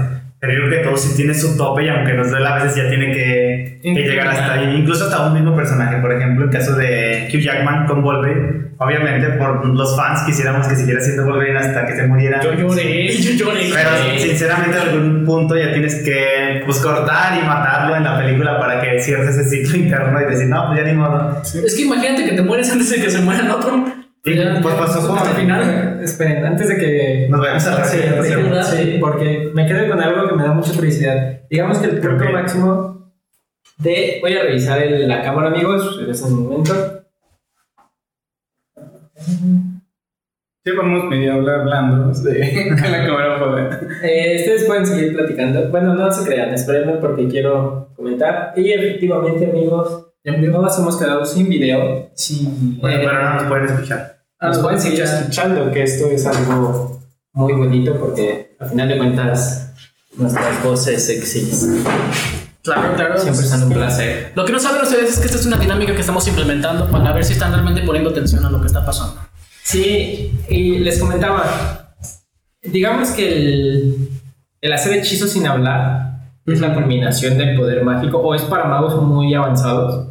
Pero yo creo que todo sí tiene su tope y aunque nos duele a veces ya tiene que, que llegar hasta ahí. Incluso hasta un mismo personaje, por ejemplo, el caso de Hugh Jackman con Wolverine. Obviamente por los fans quisiéramos que siguiera siendo Wolverine hasta que se muriera.
Yo lloré, yo lloré.
Pero sinceramente en algún punto ya tienes que pues, cortar y matarlo en la película para que cierres ese ciclo interno y decir, no, pues ya ni modo.
Es que imagínate que te mueres antes de que se muera el otro. Ya,
pues pasó como-
al final.
Esperen, antes de que
Nos vayamos a la
Sí, sí, sí, porque me quedo con algo que me da mucha curiosidad. Digamos que el punto
Ok.
máximo de. Voy a revisar el- la cámara, amigos, en este momento.
Llevamos media hora hablando de con la cámara fuera.
Eh, ustedes pueden seguir platicando. Bueno, no se crean, espérenme porque quiero comentar. Y efectivamente, amigos, todos hemos quedado sin video. Sin,
Bueno,
eh,
pero ahora nos pueden escuchar.
Nos pueden seguir escuchando, que esto es algo muy bonito porque, a final de cuentas, nuestras voces sexys
Claro, claro.
siempre son un placer.
Lo que no saben ustedes es que esta es una dinámica que estamos implementando para ver si están realmente poniendo atención a lo que está pasando.
Sí, y les comentaba, digamos que el, el hacer hechizos sin hablar es la culminación del poder mágico o es para magos muy avanzados.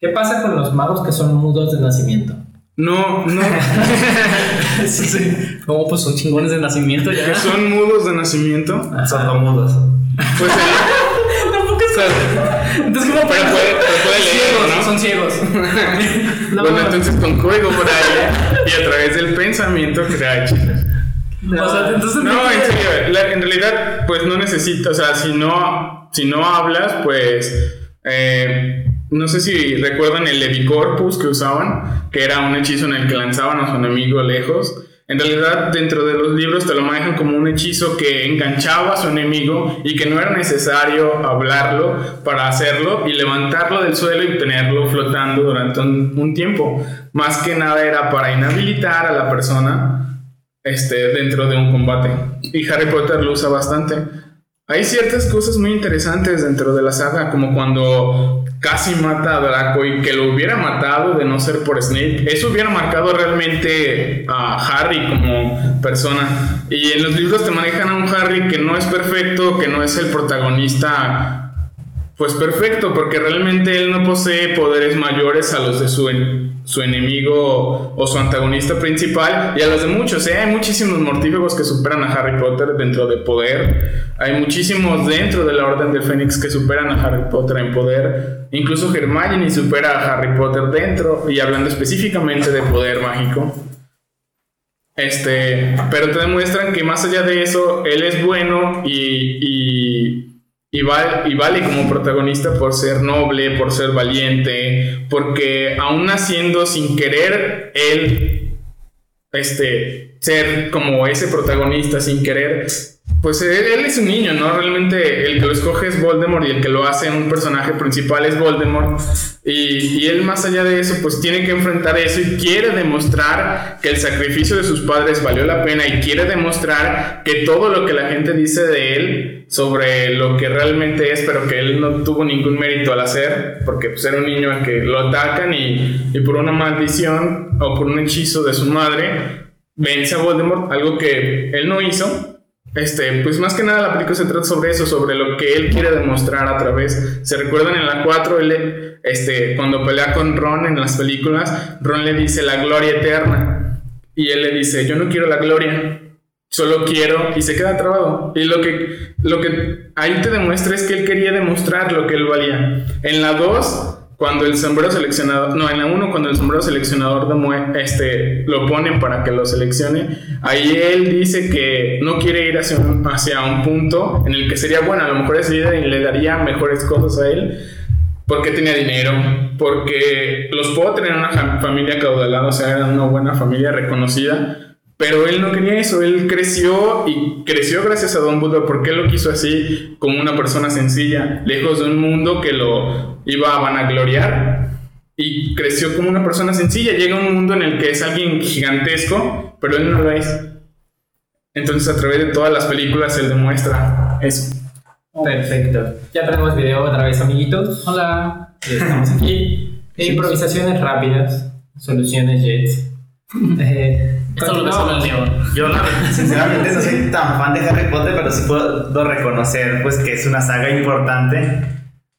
¿Qué pasa con los magos que son mudos de nacimiento?
No, no,
sí, sí. Como pues son chingones de nacimiento ya.
que son mudos de nacimiento.
Sordomudos.
Pues el-
Tampoco es Entonces, ¿cómo
pero puede, pero puede leer,
ciegos,
¿no?
son ciegos. No,
bueno,
no.
entonces con código por ahí y a través del pensamiento crea hechizos.
O sea, entonces
No, en serio, la- en realidad, pues no necesito, o sea, si no, si no hablas, pues, eh, no sé si recuerdan el Levicorpus que usaban, que era un hechizo en el que lanzaban a su enemigo lejos. En realidad, dentro de los libros te lo manejan como un hechizo que enganchaba a su enemigo y que no era necesario hablarlo para hacerlo y levantarlo del suelo y tenerlo flotando durante un, tiempo. Más que nada era para inhabilitar a la persona este, dentro de un combate. Y Harry Potter lo usa bastante. Hay ciertas cosas muy interesantes dentro de la saga, como cuando casi mata a Draco y que lo hubiera matado de no ser por Snape. Eso hubiera marcado realmente a Harry como persona. Y en los libros te manejan a un Harry que no es perfecto, que no es el protagonista pues perfecto, porque realmente él no posee poderes mayores a los de su, su enemigo o su antagonista principal y a los de muchos. ¿eh? Hay muchísimos mortífagos que superan a Harry Potter dentro de poder. Hay muchísimos dentro de la Orden del Fénix que superan a Harry Potter en poder. Incluso Hermione supera a Harry Potter dentro y hablando específicamente de poder mágico. Este, pero te demuestran que más allá de eso, él es bueno y, y, y, val- y vale como protagonista por ser noble, por ser valiente, porque aún naciendo sin querer, él este, ser como ese protagonista sin querer, pues él, es un niño, ¿no? Realmente el que lo escoge es Voldemort y el que lo hace un personaje principal es Voldemort. Y, y él más allá de eso, pues tiene que enfrentar eso y quiere demostrar que el sacrificio de sus padres valió la pena y quiere demostrar que todo lo que la gente dice de él sobre lo que realmente es, pero que él no tuvo ningún mérito al hacer, porque pues era un niño al que lo atacan y, y por una maldición o por un hechizo de su madre, vence a Voldemort, algo que él no hizo, este, pues más que nada la película se trata sobre eso, sobre lo que él quiere demostrar a través. ¿Se recuerdan en la 4? Él, este, cuando pelea con Ron en las películas, Ron le dice la gloria eterna. Y él le dice, yo no quiero la gloria, solo quiero, y se queda trabado. Y lo que, lo que ahí te demuestra es que él quería demostrar lo que él valía. En la 2 cuando el sombrero seleccionador, no, en la 1 cuando el sombrero seleccionador de este, lo ponen para que lo seleccione, ahí él dice que no quiere ir hacia un, hacia un punto en el que sería bueno, a lo mejor ese líder le daría mejores cosas a él, porque tenía dinero, porque los puedo tener una familia caudalada, o sea, era una buena familia reconocida, pero él no quería eso, él creció y creció gracias a Don Buddha porque él lo quiso así, como una persona sencilla, lejos de un mundo que lo iba a vanagloriar. Y creció como una persona sencilla, llega a un mundo en el que es alguien gigantesco, pero él no lo es. Entonces a través de todas las películas él demuestra eso.
Perfecto. Ya tenemos video otra vez, amiguitos.
Hola.
Ya estamos aquí. Improvisaciones rápidas, soluciones jets. Eh,
Esto lo el león.
Yo la- sinceramente no soy tan fan de Harry Potter, pero sí puedo reconocer pues que es una saga importante.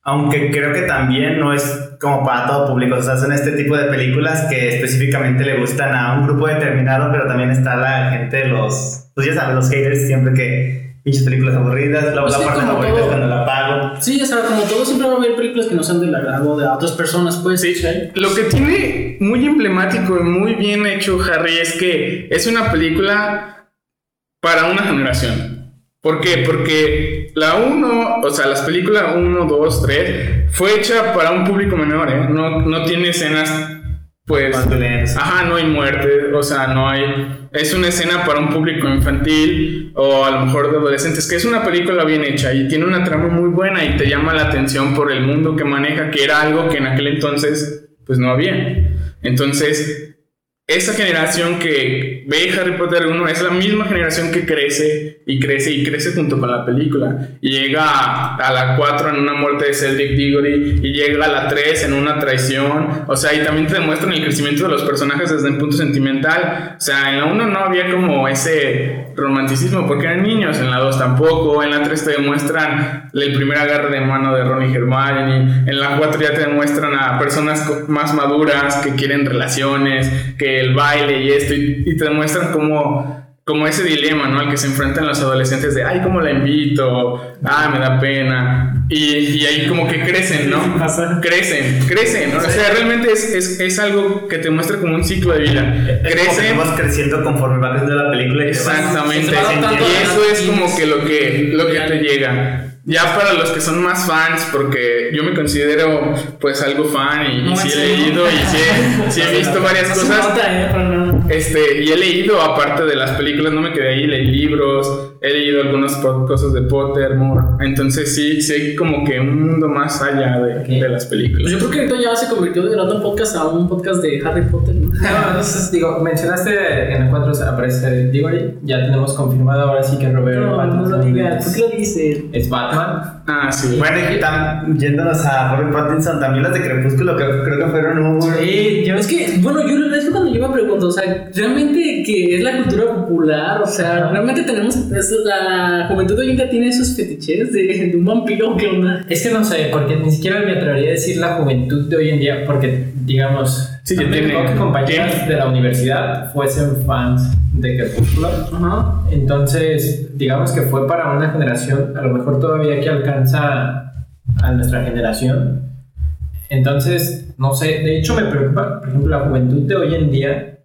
Aunque creo que también no es como para todo público. O sea, son este tipo de películas que específicamente le gustan a un grupo determinado, pero también está la gente, los, pues ya sabes, los haters siempre que pinches películas aburridas. La,
Pues
la
sí,
parte favorita es cuando la apago.
Sí, o sea, como todo, siempre va a haber películas que no sean del agrado de otras personas, pues.
Sí, lo que tiene muy emblemático y muy bien hecho Harry es que es una película para una generación. ¿Por qué? Porque la 1, o sea, las películas 1, 2, 3, fue hecha para un público menor, ¿eh? No, no tiene escenas, pues... Ajá, no hay muerte, o sea, no hay... Es una escena para un público infantil o a lo mejor de adolescentes, que es una película bien hecha y tiene una trama muy buena y te llama la atención por el mundo que maneja, que era algo que en aquel entonces pues no había. Entonces, esa generación que ve Harry Potter 1 es la misma generación que crece y crece y crece junto con la película. Y llega a, la 4 en una muerte de Cedric Diggory y llega a la 3 en una traición. O sea, y también te demuestran el crecimiento de los personajes desde el punto sentimental. O sea, en la 1 no había como ese romanticismo porque eran niños, en la 2 tampoco, en la 3 te demuestran el primer agarre de mano de Ron y Hermione, en la 4 ya te demuestran a personas más maduras que quieren relaciones, que el baile y esto, y, y te demuestran como, como ese dilema, ¿no? Al que se enfrentan los adolescentes de, ay, ¿cómo la invito? Ah, me da pena. Y, y ahí como que crecen, ¿no? Crecen, crecen, ¿no? O sea, realmente es, es, es algo que te muestra como un ciclo de vida.
Es como que
Crecen.
vamos creciendo conforme va creciendo la película. y te vas-
Exactamente. Y
a
eso es como que lo que, lo que te llega. Ya para los que son más fans, porque yo me considero pues algo fan y, y sí he leído y sí he, sí he visto varias cosas.
No.
Este, y he leído, aparte de las películas, no me quedé ahí, leí libros, he leído algunas cosas de Pottermore. Entonces sí, sí hay como que un mundo más allá de, de las
Pues
películas.
yo creo que ahorita ya se convirtió de un podcast a un podcast de Harry Potter, ¿no?
No, entonces digo, mencionaste en el 4 aparece Diggory, ya tenemos confirmado ahora sí que Robert
No, no
Pattinson
lo digas. ¿Por
es,
qué lo dices?
es Batman.
Ah, sí.
Bueno, y tam- yéndonos a Robert Pattinson, también las de Crepúsculo, que creo que fueron un...
Sí, yo es que, bueno, yo es cuando yo me pregunto, o sea, realmente que es la cultura popular, o sea, realmente tenemos, es la juventud de hoy en día tiene esos fetiches de, de un vampiro, ¿qué onda?
Es que no sé, porque ni siquiera me atrevería a decir la juventud de hoy en día, porque digamos,
Sí, tiene-
tocó que compañeras de la universidad fuesen fans de Crepúsculo.
Ajá.
Entonces, digamos que fue para una generación, a lo mejor todavía que alcanza a nuestra generación. Entonces, no sé, de hecho me preocupa, por ejemplo, la juventud de hoy en día,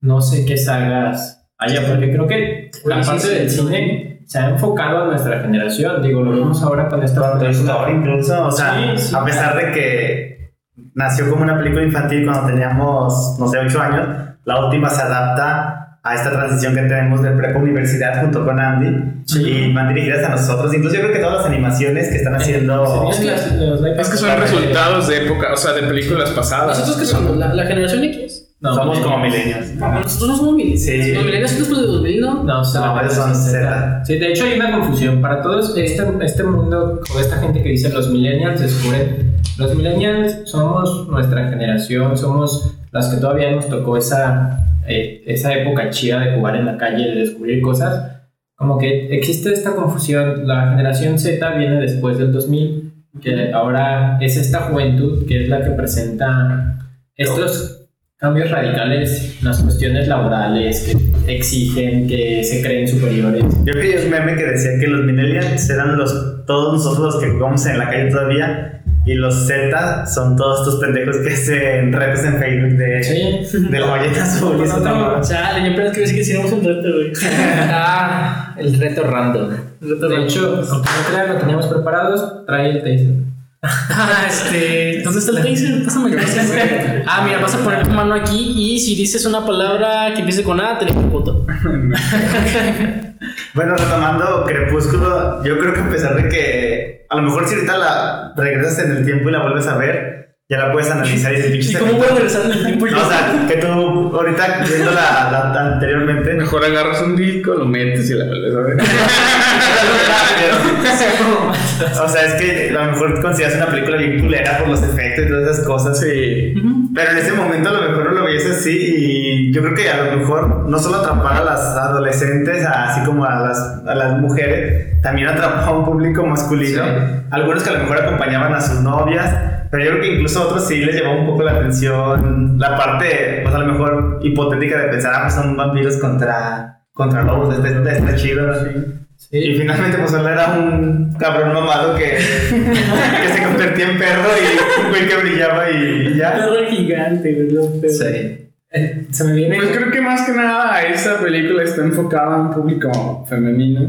no sé qué sagas haya, porque creo que la
sí,
parte
sí,
del
sí.
cine se ha enfocado a nuestra generación, digo, lo vemos ahora con esta película.
Incluso, o sea, a pesar de que nació como una película infantil cuando teníamos, no sé, 8 años, la última se adapta a esta transición que tenemos de prepa universidad junto con Andy y van dirigidas a nosotros. Incluso yo creo que todas las animaciones que están haciendo...
Es que, los
Es que son resultados de época, o sea, de películas pasadas.
¿Nosotros qué somos? ¿La, la generación X?
No,
Somos como milenios.
Nosotros no somos millennials.
Sí.
Los millennials son después de 2000, ¿no?
No,
No, esos son Z.
Sí, de hecho hay una confusión. Para todos, este, este mundo, o esta gente que dice los millennials, descubren. Los millennials somos nuestra generación, somos las que todavía nos tocó esa, eh, esa época chida de jugar en la calle, de descubrir cosas. Como que existe esta confusión. La generación Z viene después del 2000, que ahora es esta juventud que es la que presenta estos cambios radicales en las cuestiones laborales que exigen, que se creen superiores.
Yo vi un meme que decía que los millennials eran los, todos nosotros los que jugamos en la calle todavía y los Z son todos estos pendejos que hacen retos en Facebook de,
Sí.
de la ballena azul y eso también.
Chale, yo pensé que que hiciéramos un reto, güey.
Ah, el reto random.
El reto
De
random.
hecho, aunque no crean, lo teníamos preparados, trae el taser.
Ah, este. ¿Dónde está el taser? Pásame. Ah, mira, vas a poner tu mano aquí y si dices una palabra que empiece con A, te electrocuto.
Bueno, retomando Crepúsculo, yo creo que a pesar de que a lo mejor si ahorita la regresas en el tiempo y la vuelves a ver, ya la puedes analizar y decir,
¿Y cómo voy a regresar en el tiempo?
O sea, que tú ahorita viendo la, la anteriormente,
Mejor agarras un disco, lo metes y la vuelves a ver.
o sea, es que a lo mejor consideras una película bien culera por los efectos y todas esas cosas.
Sí.
Pero en ese momento a lo mejor no lo veías así y yo creo que a lo mejor no solo atrapar a las adolescentes, así como a las, a las mujeres, también atrapó a un público masculino.
Sí.
Algunos que a lo mejor acompañaban a sus novias, pero yo creo que incluso a otros sí les llevó un poco la atención la parte, pues a lo mejor hipotética de pensar, ah, pues son vampiros contra, contra lobos, está, está, está chido. Y
Sí.
finalmente pues él era un cabrón mamado que, que se convertía en perro y un güey que brillaba y, y ya.
Perro gigante, güey.
Sí. Eh, Se me viene.
Pues creo que más que nada esa película está enfocada a un público femenino.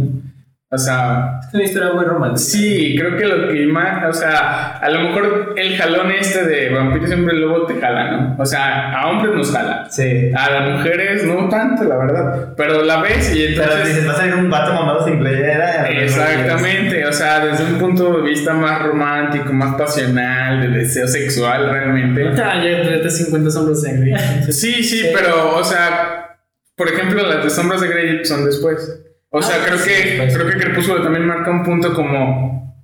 O sea,
Es una historia muy romántica.
sí, creo que lo que más, o sea, a lo mejor el jalón este de vampiro siempre el lobo te jala, ¿no? O sea, a hombres nos jala.
Sí.
A las mujeres no tanto, la verdad. Pero la ves y
Pero
entonces...
dices, va a salir un vato mamado sin playera.
Exactamente, o sea, desde un punto de vista más romántico, más pasional, de deseo sexual realmente.
Ah, ya te 50 sombras de Grey.
Sí, sí, pero, o sea, por ejemplo, las de Sombras de Grey son después. O sea,
Ah,
creo
sí,
que creo que Crepúsculo también marca un punto como,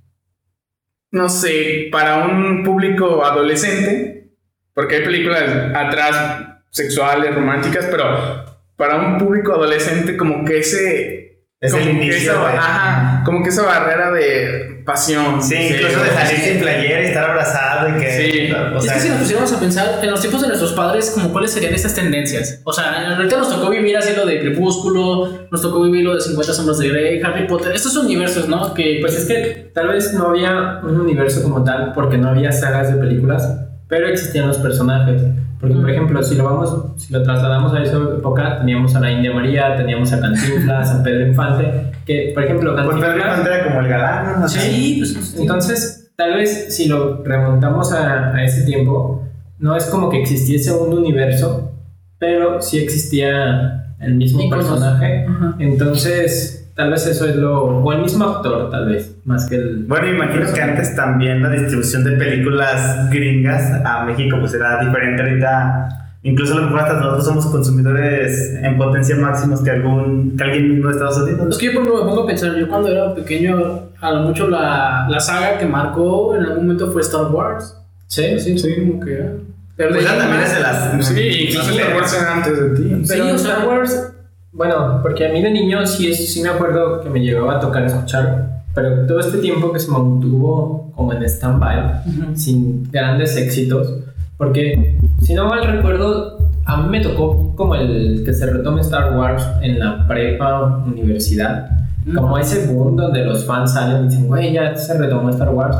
no sé, para un público adolescente, porque hay películas atrás sexuales, románticas, pero para un público adolescente como que ese...
Es
como
el
que
inicio,
esa,
güey.
ajá, como que esa barrera de pasión.
Sí, incluso de salir sin playera y estar abrazado y que.
Sí.
O
es
sea,
que si nos pusiéramos a pensar en los tiempos de nuestros padres, como cuáles serían estas tendencias. O sea, ahorita nos tocó vivir así lo de Crepúsculo, nos tocó vivir lo de 50 sombras de Grey, Harry Potter, estos universos, ¿no? Que
Pues es que tal vez no había un universo como tal porque no había sagas de películas, pero existían los personajes. Porque, por ejemplo, si lo vamos, si lo trasladamos a esa época, teníamos a la India María, teníamos a Cantinflas, a Pedro Infante, que, por ejemplo,
pues Pedro
Cantinflas...
Infante era como el galán, ¿no?
Sí, pues
Entonces, tal vez si lo remontamos a, a ese tiempo, no es como que existiese un universo, pero sí existía el mismo personaje.
Ajá.
Entonces, tal vez eso es lo. O el mismo actor, tal vez, más que el.
Bueno, imagino que antes también la distribución de películas gringas a México pues era diferente ahorita. Incluso a lo mejor hasta nosotros somos consumidores en potencia máximos que algún que alguien mismo de Estados Unidos.
Es que yo por ejemplo, me pongo a pensar, yo cuando era pequeño, a lo mucho la, la saga que marcó en algún momento fue Star Wars.
Sí, sí,
Sí, como que... ah. Pero
Pues ya también es de las.
Sí, incluso Star Wars era antes de ti.
Pero
Sí,
Star Wars, bueno, porque a mí de niño sí, sí me acuerdo que me llegaba a tocar escuchar, pero todo este tiempo que se mantuvo como en stand-by,
Ujú.
sin grandes éxitos, porque si no mal recuerdo, a mí me tocó como el que se retome Star Wars en la prepa universidad, como ese boom donde los fans salen y dicen, güey, ya se retomó Star Wars,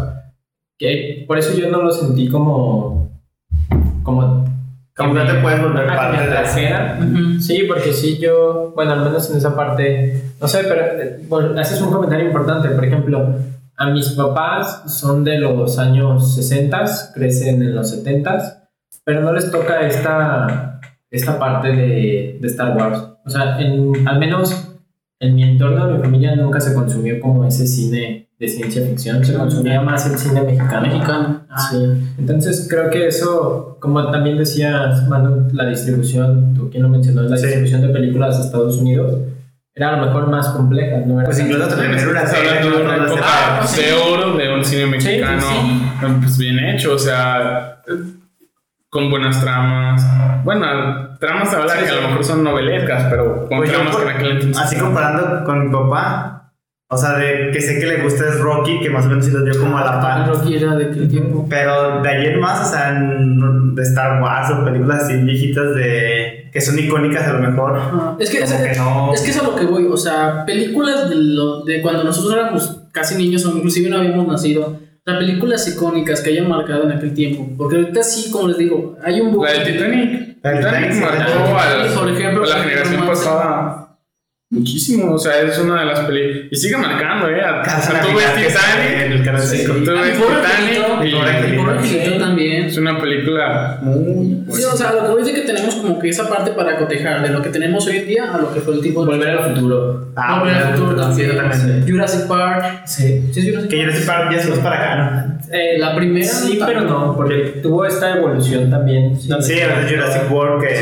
que por eso yo no lo sentí como, como
Como que no te puedes volver
Ajá,
parte de eso.
atrajera.
Ujú.
Sí, porque sí, yo, bueno, al menos en esa parte, no sé, pero eh, bueno, haces un comentario importante. Por ejemplo, a mis papás son de los años 60, crecen en los 70, pero no les toca esta, esta parte de, de Star Wars. O sea, en, al menos en mi entorno, en mi familia, nunca se consumió como ese cine de ciencia ficción. Se consumía más el cine mexicano.
Mexicano. Ah,
Sí. Entonces creo que eso, como también decías, Manu, la distribución, tú quien lo mencionó, la
Sí.
distribución de películas de Estados Unidos era a lo mejor más compleja, ¿no? Era
Pues incluso tener una
hablando de una época
Ah, sí.
de oro de un cine mexicano
sí.
pues bien hecho, o sea, con buenas tramas. Bueno, tramas de hablar que a lo mejor son novelescas, pero con
Pues yo,
tramas
por-
que en aquel entonces.
Así comparando con mi papá, o sea, de que sé que le gusta es Rocky, que más o menos sí lo dio como a la
El
par.
Rocky era de aquel tiempo.
Pero de ahí en más, o sea, en- de Star Wars o películas así viejitas de que son icónicas a lo mejor.
Es que,
Como
es,
que no.
es que es a lo que voy. O sea, películas de, lo, de cuando nosotros éramos casi niños o inclusive no habíamos nacido. O sea, películas icónicas que hayan marcado en aquel tiempo. Porque ahorita sí, como les digo, hay un.
La del Titanic.
La del
Titanic
Titanic,
marcó al-
Por ejemplo,
a la generación pasada muchísimo. O sea, es una de las películas. Y sigue marcando, ¿eh? O
Casa
sea, tú ves Titanic.
en el canal
Sí,
5.
tú
Ah,
ves Titanic. Y-
también.
Es una película muy.
Sí, o sea, lo que voy es de que tenemos como que esa parte para cotejar de lo que tenemos hoy en día a lo que fue el tipo de.
Volver al futuro.
Ah,
Volver al futuro también. Jurassic Park.
Sí.
¿Sí es Jurassic
Que Jurassic Park ya se va para acá, ¿no?
Eh,
La primera,
Sí, pero no, porque tuvo esta evolución también.
Sí, Jurassic World, que,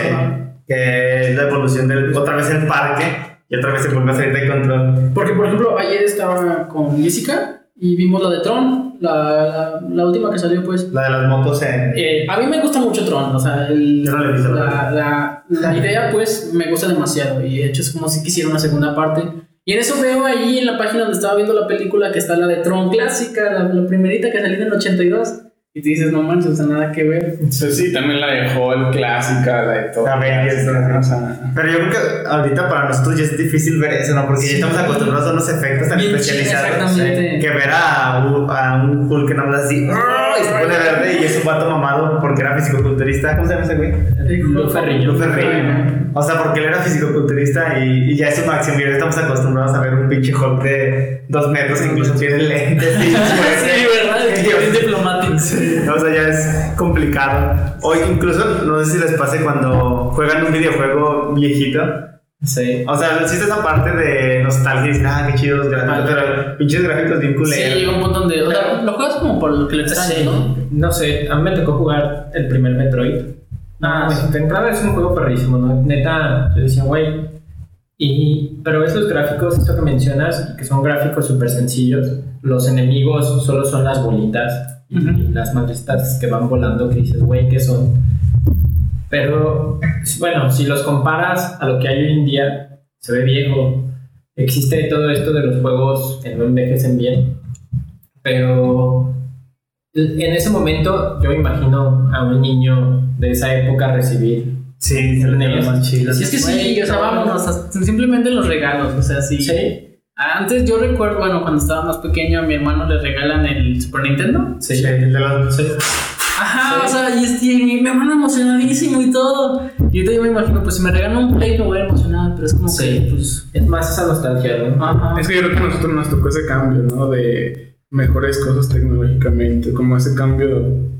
que es la evolución del. Otra vez el parque y otra vez se vuelve a salir de control.
Porque, por ejemplo, ayer estaba con Jessica y vimos la de Tron, la, la, la última que salió, pues.
La de las motos en.
Eh, a mí me gusta mucho Tron, o sea, el-
no la
la, la, idea, pues, me gusta demasiado y de hecho es como si quisiera una segunda parte. Y en eso veo ahí en la página donde estaba viendo la película que está la de Tron clásica, la, la primerita que salió en el 82. Y te dices, no manches, o sea, nada que ver.
Sí, sí, también la de Hulk clásica, la de todo.
Avengers, ¿no?
O sea,
Pero yo creo que ahorita para nosotros ya es difícil ver eso, ¿no? Porque ya estamos acostumbrados a unos efectos tan
Bien
especializados.
exactamente.
Que ver a, un- a un Hulk que no habla así ¡ah! y se pone verde y es un vato mamado porque era fisicoculturista. ¿Cómo se llama ese güey?
Lu Ferrigno.
Lu Ferrigno. O sea, porque él era fisicoculturista y, y ya es una acción. Y ahora estamos acostumbrados a ver un pinche Hulk de dos metros que incluso tiene lentes. y-
Sí,
Sí,
Bien diplomático.
o sea, ya es complicado. Hoy incluso, no sé si les pase cuando juegan un videojuego viejito.
Sí.
O sea, existe esa parte de nostalgia y ah, qué chidos los gráficos, pero pinches gráficos bien
Sí,
culeros.
llega un punto donde. O sea, lo juegas como por lo que le
Sí.
¿no?
No sé, a mí me tocó jugar el primer Metroid.
Ah,
de entrada es un juego perrísimo, ¿no? Neta, yo decía, güey. Y, pero esos gráficos, esto que mencionas, que son gráficos súper sencillos, los enemigos solo son las bolitas y las madrestas que van volando, que dices, güey, ¿qué son? Pero, bueno, si los comparas a lo que hay hoy en día, se ve viejo. Existe todo esto de los juegos que no envejecen bien, pero en ese momento yo imagino a un niño de esa época recibir
Sí, se le
Negros.
más chidos.
Sí, es que sí, o sea,
no.
vámonos, o sea, simplemente los regalos, o sea, sí.
Sí,
Antes yo recuerdo, bueno, cuando estaba más pequeño, a mi hermano le regalan el Super Nintendo.
Sí, el de los.
Ajá,
Sí.
o sea, y, este, y mi hermano emocionadísimo y todo. Y ahorita yo me imagino, pues si me regalan un Play me voy a emocionar, pero es como
Sí.
que, pues.
es más esa nostalgia, ¿no?
Ajá.
Es que yo creo que a nosotros nos tocó ese cambio, ¿no? De mejores cosas tecnológicamente, como ese cambio.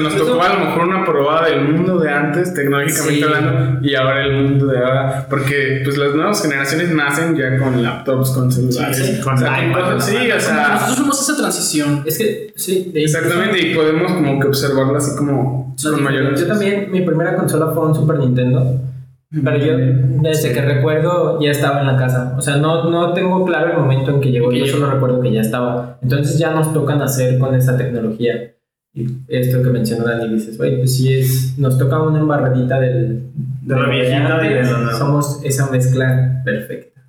O sea, nos tocó a lo mejor una probada del mundo de antes, tecnológicamente
Sí.
hablando, y ahora el mundo de ahora. Porque pues las nuevas generaciones nacen ya con laptops, con celulares.
Sí, sí, con
o sea, con
iPad,
cosas- sí, o
Nosotros
sea.
somos esa transición.
Es que, sí, de
Exactamente, y podemos como que observarlo así como con mayor
Yo también, mi primera consola fue un Super Nintendo. Pero yo, desde que recuerdo, ya estaba en la casa. O sea, no, no tengo claro el momento en que llegó.
Que
Yo solo recuerdo que ya estaba. Entonces ya nos toca nacer con esa tecnología. Y esto que mencionó Dani, dices, güey, pues sí es. Nos toca una embarradita del.
De lo nuevo.
Somos esa mezcla perfecta.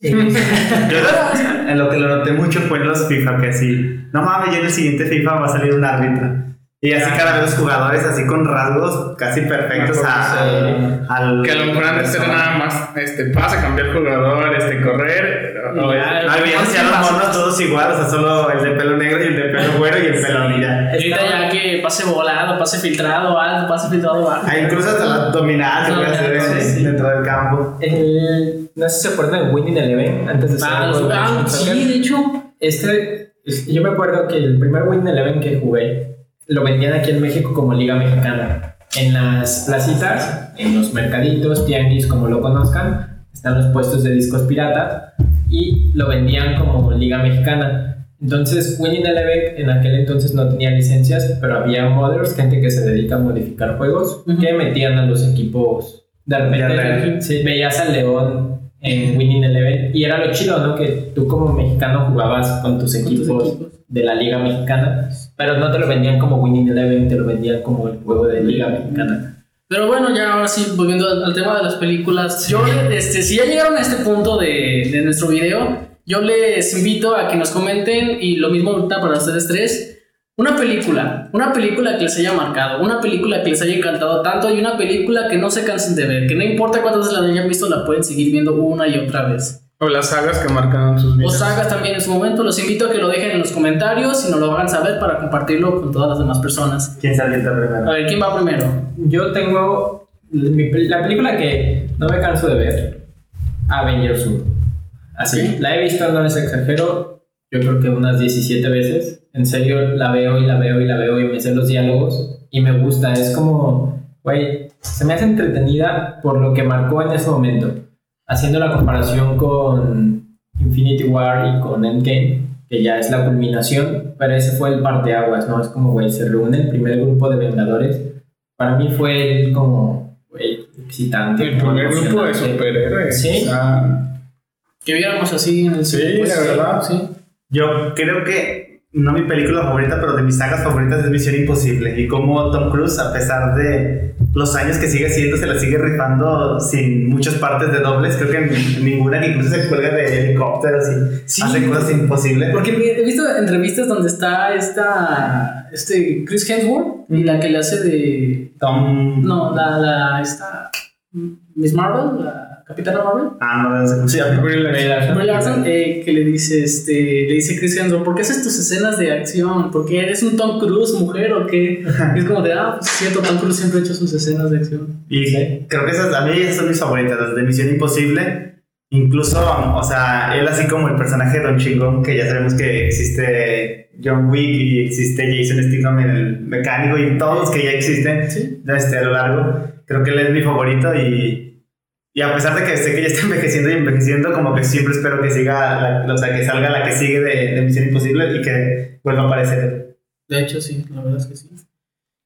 Yo lo- en lo que lo noté mucho fue en los FIFA, que así, no mames, ya en el siguiente FIFA va a salir un árbitro. Y así cada vez los jugadores así con rasgos casi perfectos a, al...
Que a lo mejor antes era nada más, este, pasa, cambiar jugador, este, correr.
No, veíamos ya los monos todos igual, o sea, solo el de pelo negro y el de pelo güero y el pelo ya.
Ahorita ya que pase volado, pase filtrado, alto, pase filtrado bajo.
Ah, incluso hasta la dominada se puede hacer en-
Sí, sí.
dentro del campo.
El, no sé si se acuerdan de Winning Eleven antes de ser
Ah, ah, sí, de hecho.
Este, es- yo me acuerdo que el primer Win Eleven que jugué lo vendían aquí en México como Liga Mexicana. en las placitas, en los mercaditos, tianguis, como lo conozcan, están los puestos de discos piratas y lo vendían como Liga Mexicana. Entonces, Winning Eleven en aquel entonces no tenía licencias, pero había modders, gente que se dedica a modificar juegos, que metían a los equipos. De repente sí, veías al León en Winning Eleven y era lo chido, ¿no? Que tú como mexicano jugabas con tus equipos,
equipos.
De la Liga Mexicana, pero no te lo vendían como Winning Eleven, te lo vendían como el juego de Liga Mexicana.
Pero bueno, ya ahora sí, volviendo al, tema de las películas. Yo, este, si ya llegaron a este punto de, de nuestro video, yo les invito a que nos comenten, y lo mismo ahorita para ustedes tres, una película, una película que les haya marcado, una película que les haya encantado tanto y una película que no se cansen de ver, que no importa cuántas veces la hayan visto, la pueden seguir viendo una y otra vez.
O las sagas que marcaron sus
O
vidas.
sagas también en su momento, los invito a que lo dejen en los comentarios y nos lo hagan saber para compartirlo con todas las demás personas.
¿Quién se avienta
A
primero?
ver, ¿quién va primero?
Yo tengo mi la película que no me canso de ver, Avengers 1. Así,
Sí.
la he visto, no les exagero, yo creo que unas 17 veces. En serio, la veo y la veo y la veo y me sé los diálogos y me gusta. Es como, güey, se me hace entretenida por lo que marcó en ese momento. Haciendo la comparación con Infinity War y con Endgame, que ya es la culminación, pero ese fue el parteaguas, ¿no? Es como, güey, se reúne el primer grupo de Vengadores. Para mí fue el como, güey, excitante.
El primer grupo de superhéroes.
Sí.
O sea,
Que viéramos así en el
Sí,
cine, pues,
la verdad.
Sí.
Yo creo que no mi película favorita, pero de mis sagas favoritas es Misión Imposible. Y como Tom Cruise, a pesar de los años que sigue haciendo, se la sigue rifando sin muchas partes de dobles. Creo que ninguna, que incluso se cuelga de helicópteros y
Sí.
hace cosas imposibles.
Porque he visto entrevistas donde está esta, este Chris Hemsworth y la que le hace de...
Tom.
No, la, la, esta... Miss Marvel, la Capitana Marvel.
Ah, no, no llama.
Brie Larson.
Brie Larson, eh, que le dice, este, le dice Chris Hemsworth, ¿por qué haces tus escenas de acción? ¿Por qué eres un Tom Cruise, mujer o qué? Y es como de, ah, pues es cierto, Tom Cruise siempre ha hecho sus escenas de acción.
Y creo que esas, a mí esas son mis favoritas, las de Misión Imposible. Incluso, o sea, él así como el personaje de Don Chingón, que ya sabemos que existe John Wick y existe Jason Statham en el mecánico y todos los que ya existen
Sí.
este, a lo largo. Creo que él es mi favorito y, y a pesar de que sé que ya está envejeciendo y envejeciendo, como que siempre espero que siga, la- o sea, que salga la que sigue de, de Misión Imposible y que vuelva a aparecer.
De hecho, sí, la verdad es que sí.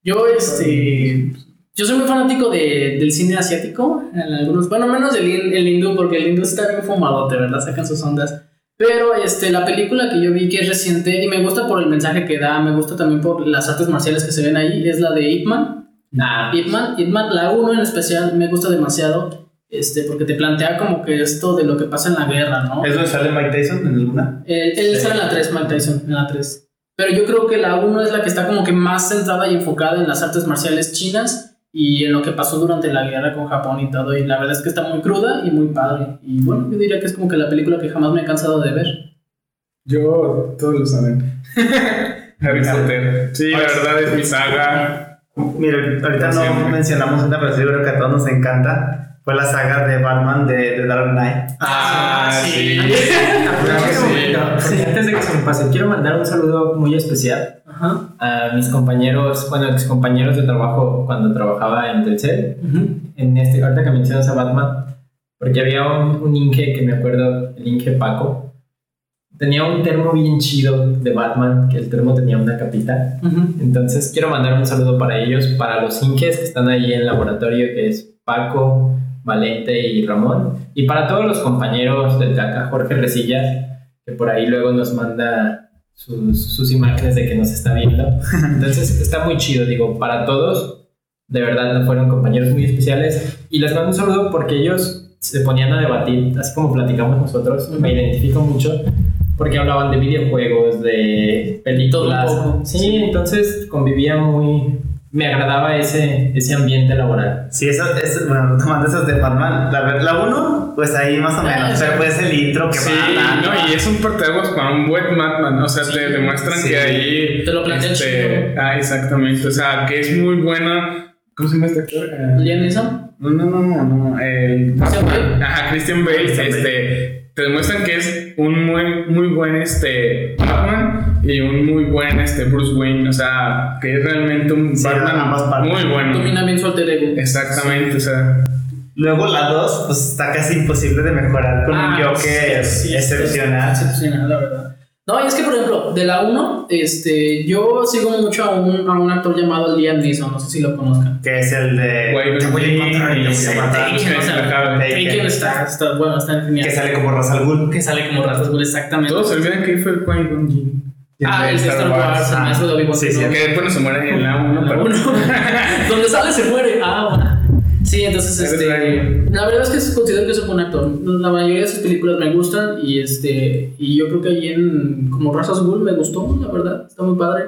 Yo, este. Yo soy muy fanático de, del cine asiático. En algunos, bueno, menos del el hindú, porque el hindú está bien fumadote, ¿verdad? Sacan sus ondas. Pero este, la película que yo vi que es reciente y me gusta por el mensaje que da, me gusta también por las artes marciales que se ven ahí, es la de Ip Man.
Ah,
Ip Man, Ip Man, la 1 en especial, me gusta demasiado. Este, porque te plantea como que esto de lo que pasa en la guerra, ¿no?
¿Es donde sale Mike Tyson en alguna?
Él, él está en la 3, Mike Tyson, en la 3. Pero yo creo que la 1 es la que está como que más centrada y enfocada en las artes marciales chinas y en lo que pasó durante la guerra con Japón y todo. Y la verdad es que está muy cruda y muy padre. Y bueno, yo diría que es como que la película que jamás me he cansado de ver.
Yo, todos lo saben. Harry Potter. Sí, la verdad es mi saga.
Mira, ahorita no mencionamos una, pero sí creo que a todos nos encanta. Fue la saga de Batman de, de Dark Knight.
Ah, sí.
Claro
que sí.
sí, antes de que se me pase, quiero mandar un saludo muy especial
Ajá.
a mis compañeros, bueno, ex compañeros de trabajo cuando trabajaba en Telcel.
Ujú.
En este, ahorita que mencionas a Batman, porque había un, un Inge que me acuerdo, el Inge Paco, tenía un termo bien chido de Batman, que el termo tenía una capita. Entonces quiero mandar un saludo para ellos, para los Inges que están ahí en el laboratorio, que es Paco, Valente y Ramón. Y para todos los compañeros del CACA, Jorge Resilla, que por ahí luego nos manda sus, sus imágenes de que nos está viendo. Entonces está muy chido, digo, para todos, de verdad fueron compañeros muy especiales. Y les mando un saludo porque ellos se ponían a debatir, así como platicamos nosotros, me identifico mucho. Porque hablaban de videojuegos, de películas.
Todo un poco.
Sí, entonces convivía muy... Me agradaba ese, ese ambiente laboral.
Sí, eso es, bueno, tomando esas de Batman. La, la uno, pues ahí más o menos. Pero pues el intro que
Sí,
va
no, y es un parteaguas para un buen Batman. O sea, te demuestran
Sí.
que ahí.
Te lo plantean
este, Ah, exactamente. O sea, que es muy buena. ¿Cómo se llama este actor? Eh,
Liam Neeson.
No, no, no, no, no. El,
Christian Bale.
Ajá, Christian Bale.
Christian
este, te demuestran que es un muy, muy buen este, Batman y un muy buen este, Bruce Wayne. O sea, que es realmente un
Sí,
Batman muy bueno.
Domina bien su alter ego.
Exactamente, o sea.
Luego la 2, pues está casi imposible de mejorar con un Joker
Ah, sí, sí,
excepcional.
Excepcional, la verdad. No, y es que, por ejemplo, de la 1, este, yo sigo mucho a un, a un actor llamado Liam Neeson, no sé si lo conozcan.
Que es el de.
Wayne
Te voy a encontrar y te voy a matar.
Taken,
o sea,
Taken.
Está, está, bueno, está genial.
Que sale como Ra's al Ghul.
Que sale como Ratas Bull, exactamente.
Todos se olvidan que fue el Qui-Gon Jinn.
Ah, el de Star Wars, el maestro de Obi-Wan
sí, sí.
Que después no se muere en la 1,
La
pero.
uno. Donde sale se muere. Ah, bueno. Sí, entonces,
Es
este. La verdad es que considero que es un buen actor. La mayoría de sus películas me gustan. Y este. Y yo creo que ahí en. Como Razas Bull me gustó, la verdad. Está muy padre.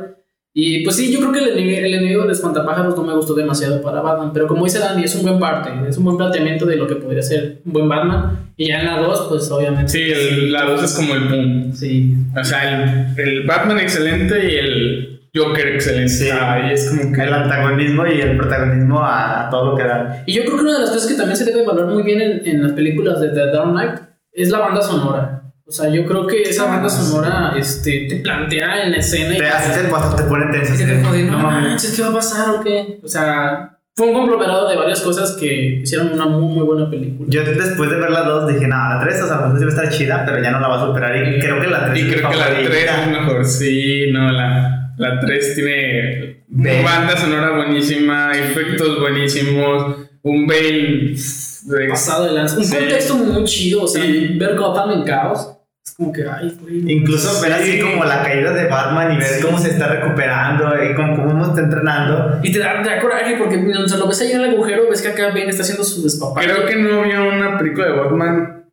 Y pues sí, yo creo que el enemigo, el enemigo de Espantapájaros no me gustó demasiado para Batman. Pero como dice Danny, es un buen parte. Es un buen planteamiento de lo que podría ser un buen Batman. Y ya en la 2, pues obviamente.
Sí, el- la 2 es como el boom.
Sí.
O sea, el, el Batman excelente y el Joker excelente.
Sí.
Ahí es como que.
El antagonismo y el protagonismo a todo lo que da.
Y yo creo que una de las cosas que también se debe valorar muy bien en, en las películas de The Dark Knight es la banda sonora. O sea, yo creo que esa banda sonora este, te plantea en la escena y
Te hace te, te pone tenso.
te jode, no
no mames.
manches, ¿qué va a pasar o qué? O sea, fue un conglomerado de varias cosas que hicieron una muy, muy buena película.
Yo después de ver la 2 dije, no, la 3, o sea, sé si va a estar chida, pero ya no la va a superar. Y creo que la 3
Y creo que la 3 es mejor. Sí, no, la, la 3 tiene banda sonora buenísima, efectos buenísimos, un Bane de-
Pasado de lanza. Un
Sí.
contexto muy chido, o sea,
Sí.
ver Gotham en caos. Es como que, ay, güey.
Incluso ver así
Sí.
como la caída de Batman y ver
Sí.
cómo se está recuperando y cómo, cómo está entrenando.
Y te da, te da coraje porque o sea, lo ves ahí en el agujero, ves que acá Ben está haciendo su despapalle.
Creo que no había una película de Batman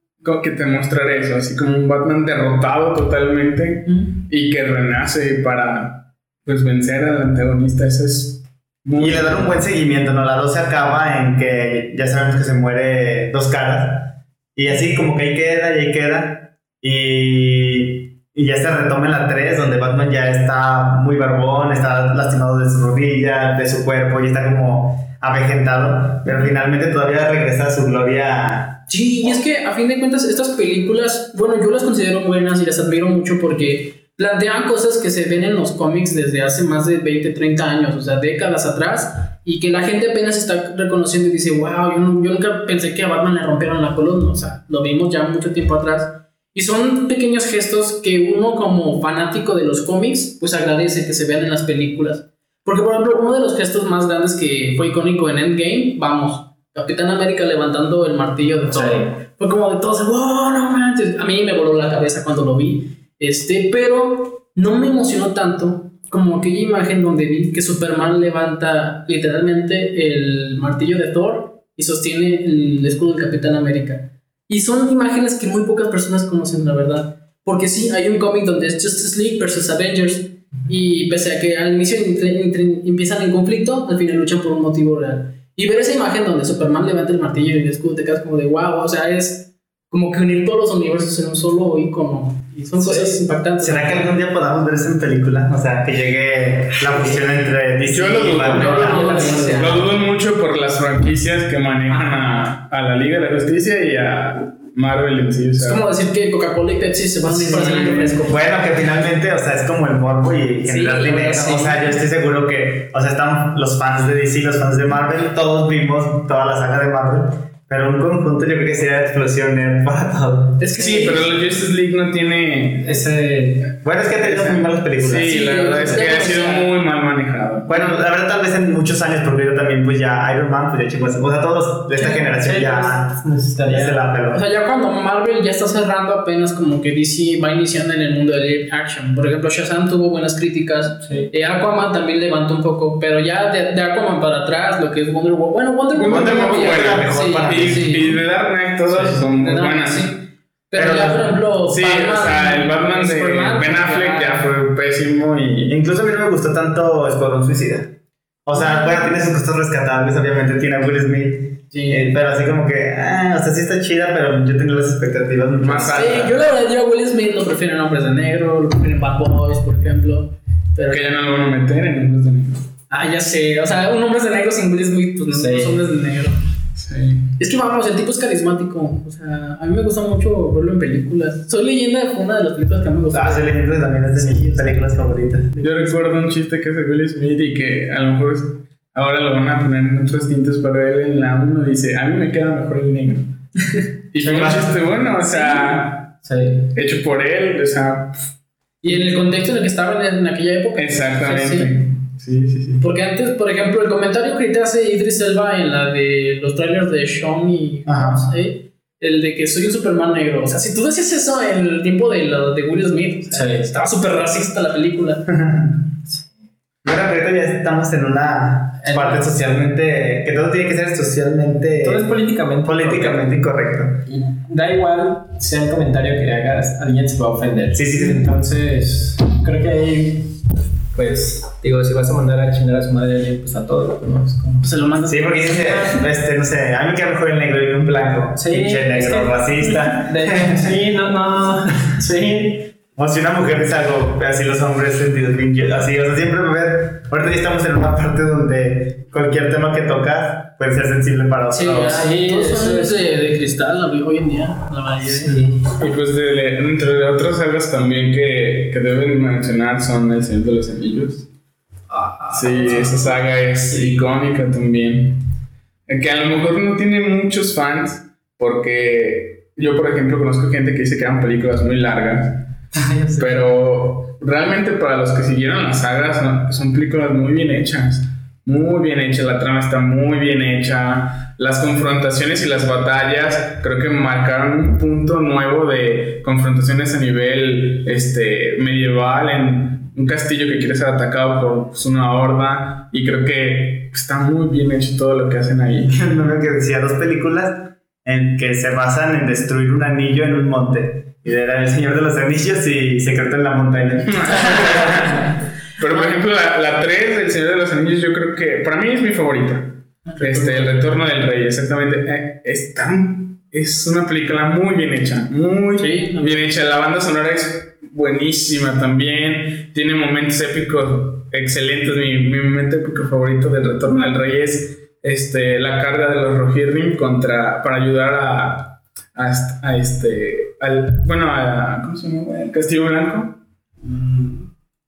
que te mostrara eso, así como un Batman derrotado totalmente
Mm.
y que renace para pues vencer al antagonista. Eso es muy
Y le dan un buen seguimiento, ¿no? La 2 se acaba en que ya sabemos que se muere dos caras. Y así como que ahí queda y ahí queda. Y, y ya se retoma en la 3, donde Batman ya está muy barbón, está lastimado de su rodilla, de su cuerpo, y está como avejentado. Pero finalmente todavía regresa a su gloria.
Sí, y es que a fin de cuentas estas películas, bueno, yo las considero buenas y las admiro mucho porque plantean cosas que se ven en los cómics desde hace más de 20, 30 años, o sea, décadas atrás, y que la gente apenas está reconociendo y dice, wow, yo, no- yo nunca pensé que a Batman le rompieron la columna, o sea, lo vimos ya mucho tiempo atrás. Y son pequeños gestos que uno como fanático de los cómics, pues agradece que se vean en las películas. Porque, por ejemplo, uno de los gestos más grandes que fue icónico en Endgame, vamos, Capitán América levantando el martillo de Thor.
Sí.
Fue como de todos, wow, no manches. A mí me voló la cabeza cuando lo vi. Este, pero no me emocionó tanto como aquella imagen donde vi que Superman levanta literalmente el martillo de Thor y sostiene el escudo del Capitán América. Y son imágenes que muy pocas personas conocen, la verdad. Porque sí, hay un cómic donde es Justice League versus Avengers. Y pese a que al inicio entre- entre- empiezan en conflicto, al final luchan por un motivo real. Y ver esa imagen donde Superman levanta el martillo y el escudo, te quedas como de wow, o sea, es como que unir todos los universos en un solo icono. Y son cosas impactantes.
¿Será que algún día podamos ver eso en película? O sea, que llegue la fusión entre DC
Yo lo
y
dudo. Lo dudo mucho por las franquicias que manejan a, a la Liga de la Justicia y a Marvel en sí. o
Es
sea,
como decir que Coca-Cola y Pepsi se van a unir para hacer refresco.
Bueno, que finalmente, o sea, es como el morbo y generar
Sí,
dinero.
sí.
O sea, yo estoy seguro que, o sea, están los fans de DC, los fans de Marvel, todos vimos toda la saga de Marvel, pero un conjunto yo creo que sería explosión nerd para todo.
Es que
sí, pero la Justice League no tiene.
ese.
Bueno, es que ha tenido muy malas películas.
Sí,
Sí,
la verdad es que ha sido muy mal manejado.
Bueno, la verdad tal vez en muchos años, porque yo también, pues ya Iron Man, pues ya chingos. O sea, todos de esta
Sí,
generación
sí,
ya,
pues,
ya se la
O
peló.
sea, ya cuando Marvel ya está cerrando apenas como que DC va iniciando en el mundo de live action. Por ejemplo, Shazam tuvo buenas críticas. Eh, Aquaman también levantó un poco, pero ya de, de Aquaman para atrás, lo que es Wonder Woman. Bueno, Wonder Woman,
Wonder Woman
ya-
fue la mejor
sí,
para
Y,
sí.
y de Dark Knight todas son muy buenas.
sí. Pero,
Pero
ya, por ejemplo,
Sí, o sea, el Batman de
Superman,
Ben Affleck ya fue pésimo y.
Incluso a mí no me gustó tanto Escuadrón Suicida. O sea, bueno, tiene sus cosas rescatables, obviamente tiene a Will Smith.
Sí.
eh, pero así como que, ah, o sea, sí está chida, pero yo tengo las expectativas
Más
más
Sí, yo la verdad, yo a Will Smith lo prefiero en Hombres de Negro, lo prefiero en Bad Boys, por ejemplo. Pero,
Que ya no lo van a meter en Hombres de Negro.
ah, ya sé, o sea, un Hombres de Negro sin Will Smith, pues no
Sí.
son Hombres de Negro.
Sí.
Es que vamos, el tipo es carismático. O sea, a mí me gusta mucho verlo en películas. Soy leyenda fue una de las películas que a mí me gustó.
Ah, sí, Leyenda también es de mis películas favoritas.
Yo recuerdo un chiste que hace Will Smith y que a lo mejor es- ahora lo van a poner en otros tintes, pero él en la 1 dice, a mí me queda mejor el negro. y fue un chiste bueno, o sea,
Sí.
hecho por él, o sea,
Y en el contexto en el que estaban en, en aquella época.
exactamente. Sí, sí, sí.
Porque antes, por ejemplo, el comentario que te hace Idris Elba en la de los trailers de Sean y
Ajá.
¿eh? el de que soy un Superman negro. O sea, si tú decías eso en el tiempo de, lo, de Will Smith, o sea,
Sí.
estaba súper racista la película.
Bueno, ahorita ya estamos en una
En-
parte socialmente. que todo tiene que ser socialmente.
Todo es políticamente.
políticamente incorrecto.
Y da igual sea el comentario que hagas, alguien se va a ofender.
Sí, sí, sí.
Entonces, creo que ahí, pues, digo, si vas a mandar a chingar a su madre pues a todo, ¿no? Es como-
Se lo mandas.
Sí, porque dice, este, no sé, a mí me queda mejor el negro y un blanco.
Sí,
Pinche negro, racista.
De- sí, no, no, sí.
O si una mujer dice algo, así los hombres sentidos bien, así, o sea, siempre me ven. Ahorita ya estamos en una parte donde cualquier tema que tocas puede ser sensible para otros.
Sí,
sí,
todos
eso
son
es-
de, de cristal hoy hoy en día, la mayoría.
Sí.
Y pues de, entre otras sagas también que, que deben mencionar son El Señor de los Anillos. Sí, esa saga es icónica también. Que a lo mejor no tiene muchos fans, porque yo, por ejemplo, conozco gente que dice que eran películas muy largas, pero realmente para los que siguieron las sagas ¿no? son películas muy bien hechas. Muy bien hecha, la trama está muy bien hecha. Las confrontaciones y las batallas creo que marcaron un punto nuevo de confrontaciones a nivel este, medieval en un castillo que quiere ser atacado por pues, una horda. Y creo que está muy bien hecho todo lo que hacen ahí.
Meme que decía dos películas en que se basan en destruir un anillo en un monte. Y era El Señor de los Anillos y Secreto en la Montaña.
Pero por ejemplo, la, la 3 del Señor de los Anillos, yo creo que para mí es mi favorita. Este, El Retorno del Rey, exactamente. Eh, es, tan- es una película muy bien hecha, muy
Sí.
bien hecha. La banda sonora es buenísima también. Tiene momentos épicos excelentes. Mi, mi momento épico favorito del Retorno del Rey es este, la carga de los Rohirrim contra, para ayudar a, a este, al, bueno, a, ¿cómo se llama? El Castillo Blanco.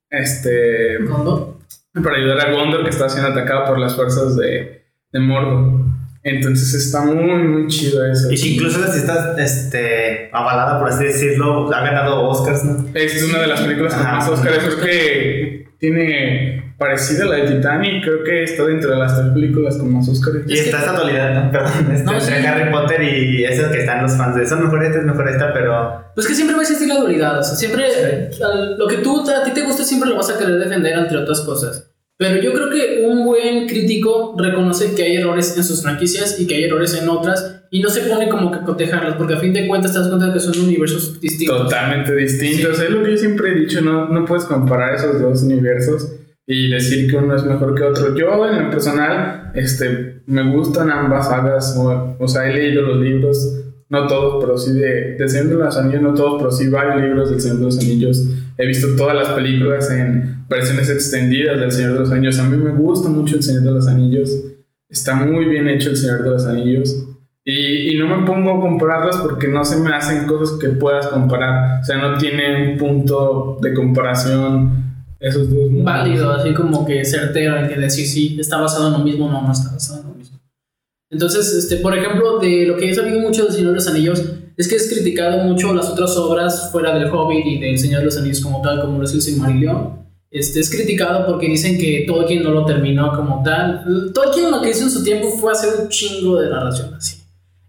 Este,
¿Condor?
para ayudar a Gondor que está siendo atacado por las fuerzas de, de Mordor. Entonces está muy, muy chido eso.
Y que incluso si está este, avalada, por así decirlo, ha ganado Oscars, ¿no?
Es una de las películas con más Oscars. Creo que tiene parecida a la de Titanic. Creo que está dentro de las tres películas con más.
Y está esta actualidad, ¿no? Perdón, este,
No, sí.
entre Harry Potter y eso que están los fans de eso, mejor esta es mejor esta, pero
Pues que siempre va a existir la dualidad. O sea, siempre al- lo que tú a ti te gusta siempre lo vas a querer defender entre otras cosas. Pero yo creo que un buen crítico reconoce que hay errores en sus franquicias y que hay errores en otras y no se pone como que cotejarlas porque a fin de cuentas te das cuenta de que son universos distintos.
Totalmente distintos. Es lo que yo siempre he dicho, no, no puedes comparar esos dos universos y decir que uno es mejor que otro. Yo, en lo personal, este, me gustan ambas sagas, o, o sea, he leído los libros, no todos, pero sí de, de Señor de los Anillos, no todos, pero sí varios libros del Señor de los Anillos. He visto todas las películas en versiones extendidas del Señor de los Anillos. A mí me gusta mucho el Señor de los Anillos. Está muy bien hecho el Señor de los Anillos. Y, y no me pongo a compararlas porque no se me hacen cosas que puedas comparar. O sea, no tiene un punto de comparación esos dos
válido, así como que certero en que decir sí, está basado en lo mismo, no, no está basado en lo mismo. Entonces, este, por ejemplo, de lo que he sabido mucho del Señor de los Anillos es que es criticado mucho las otras obras fuera del Hobbit y del Señor de los Anillos como tal, como lo es el Silmarillion. Este, es criticado porque dicen que Tolkien no lo terminó como tal. Tolkien lo que hizo en su tiempo fue hacer un chingo de narración así.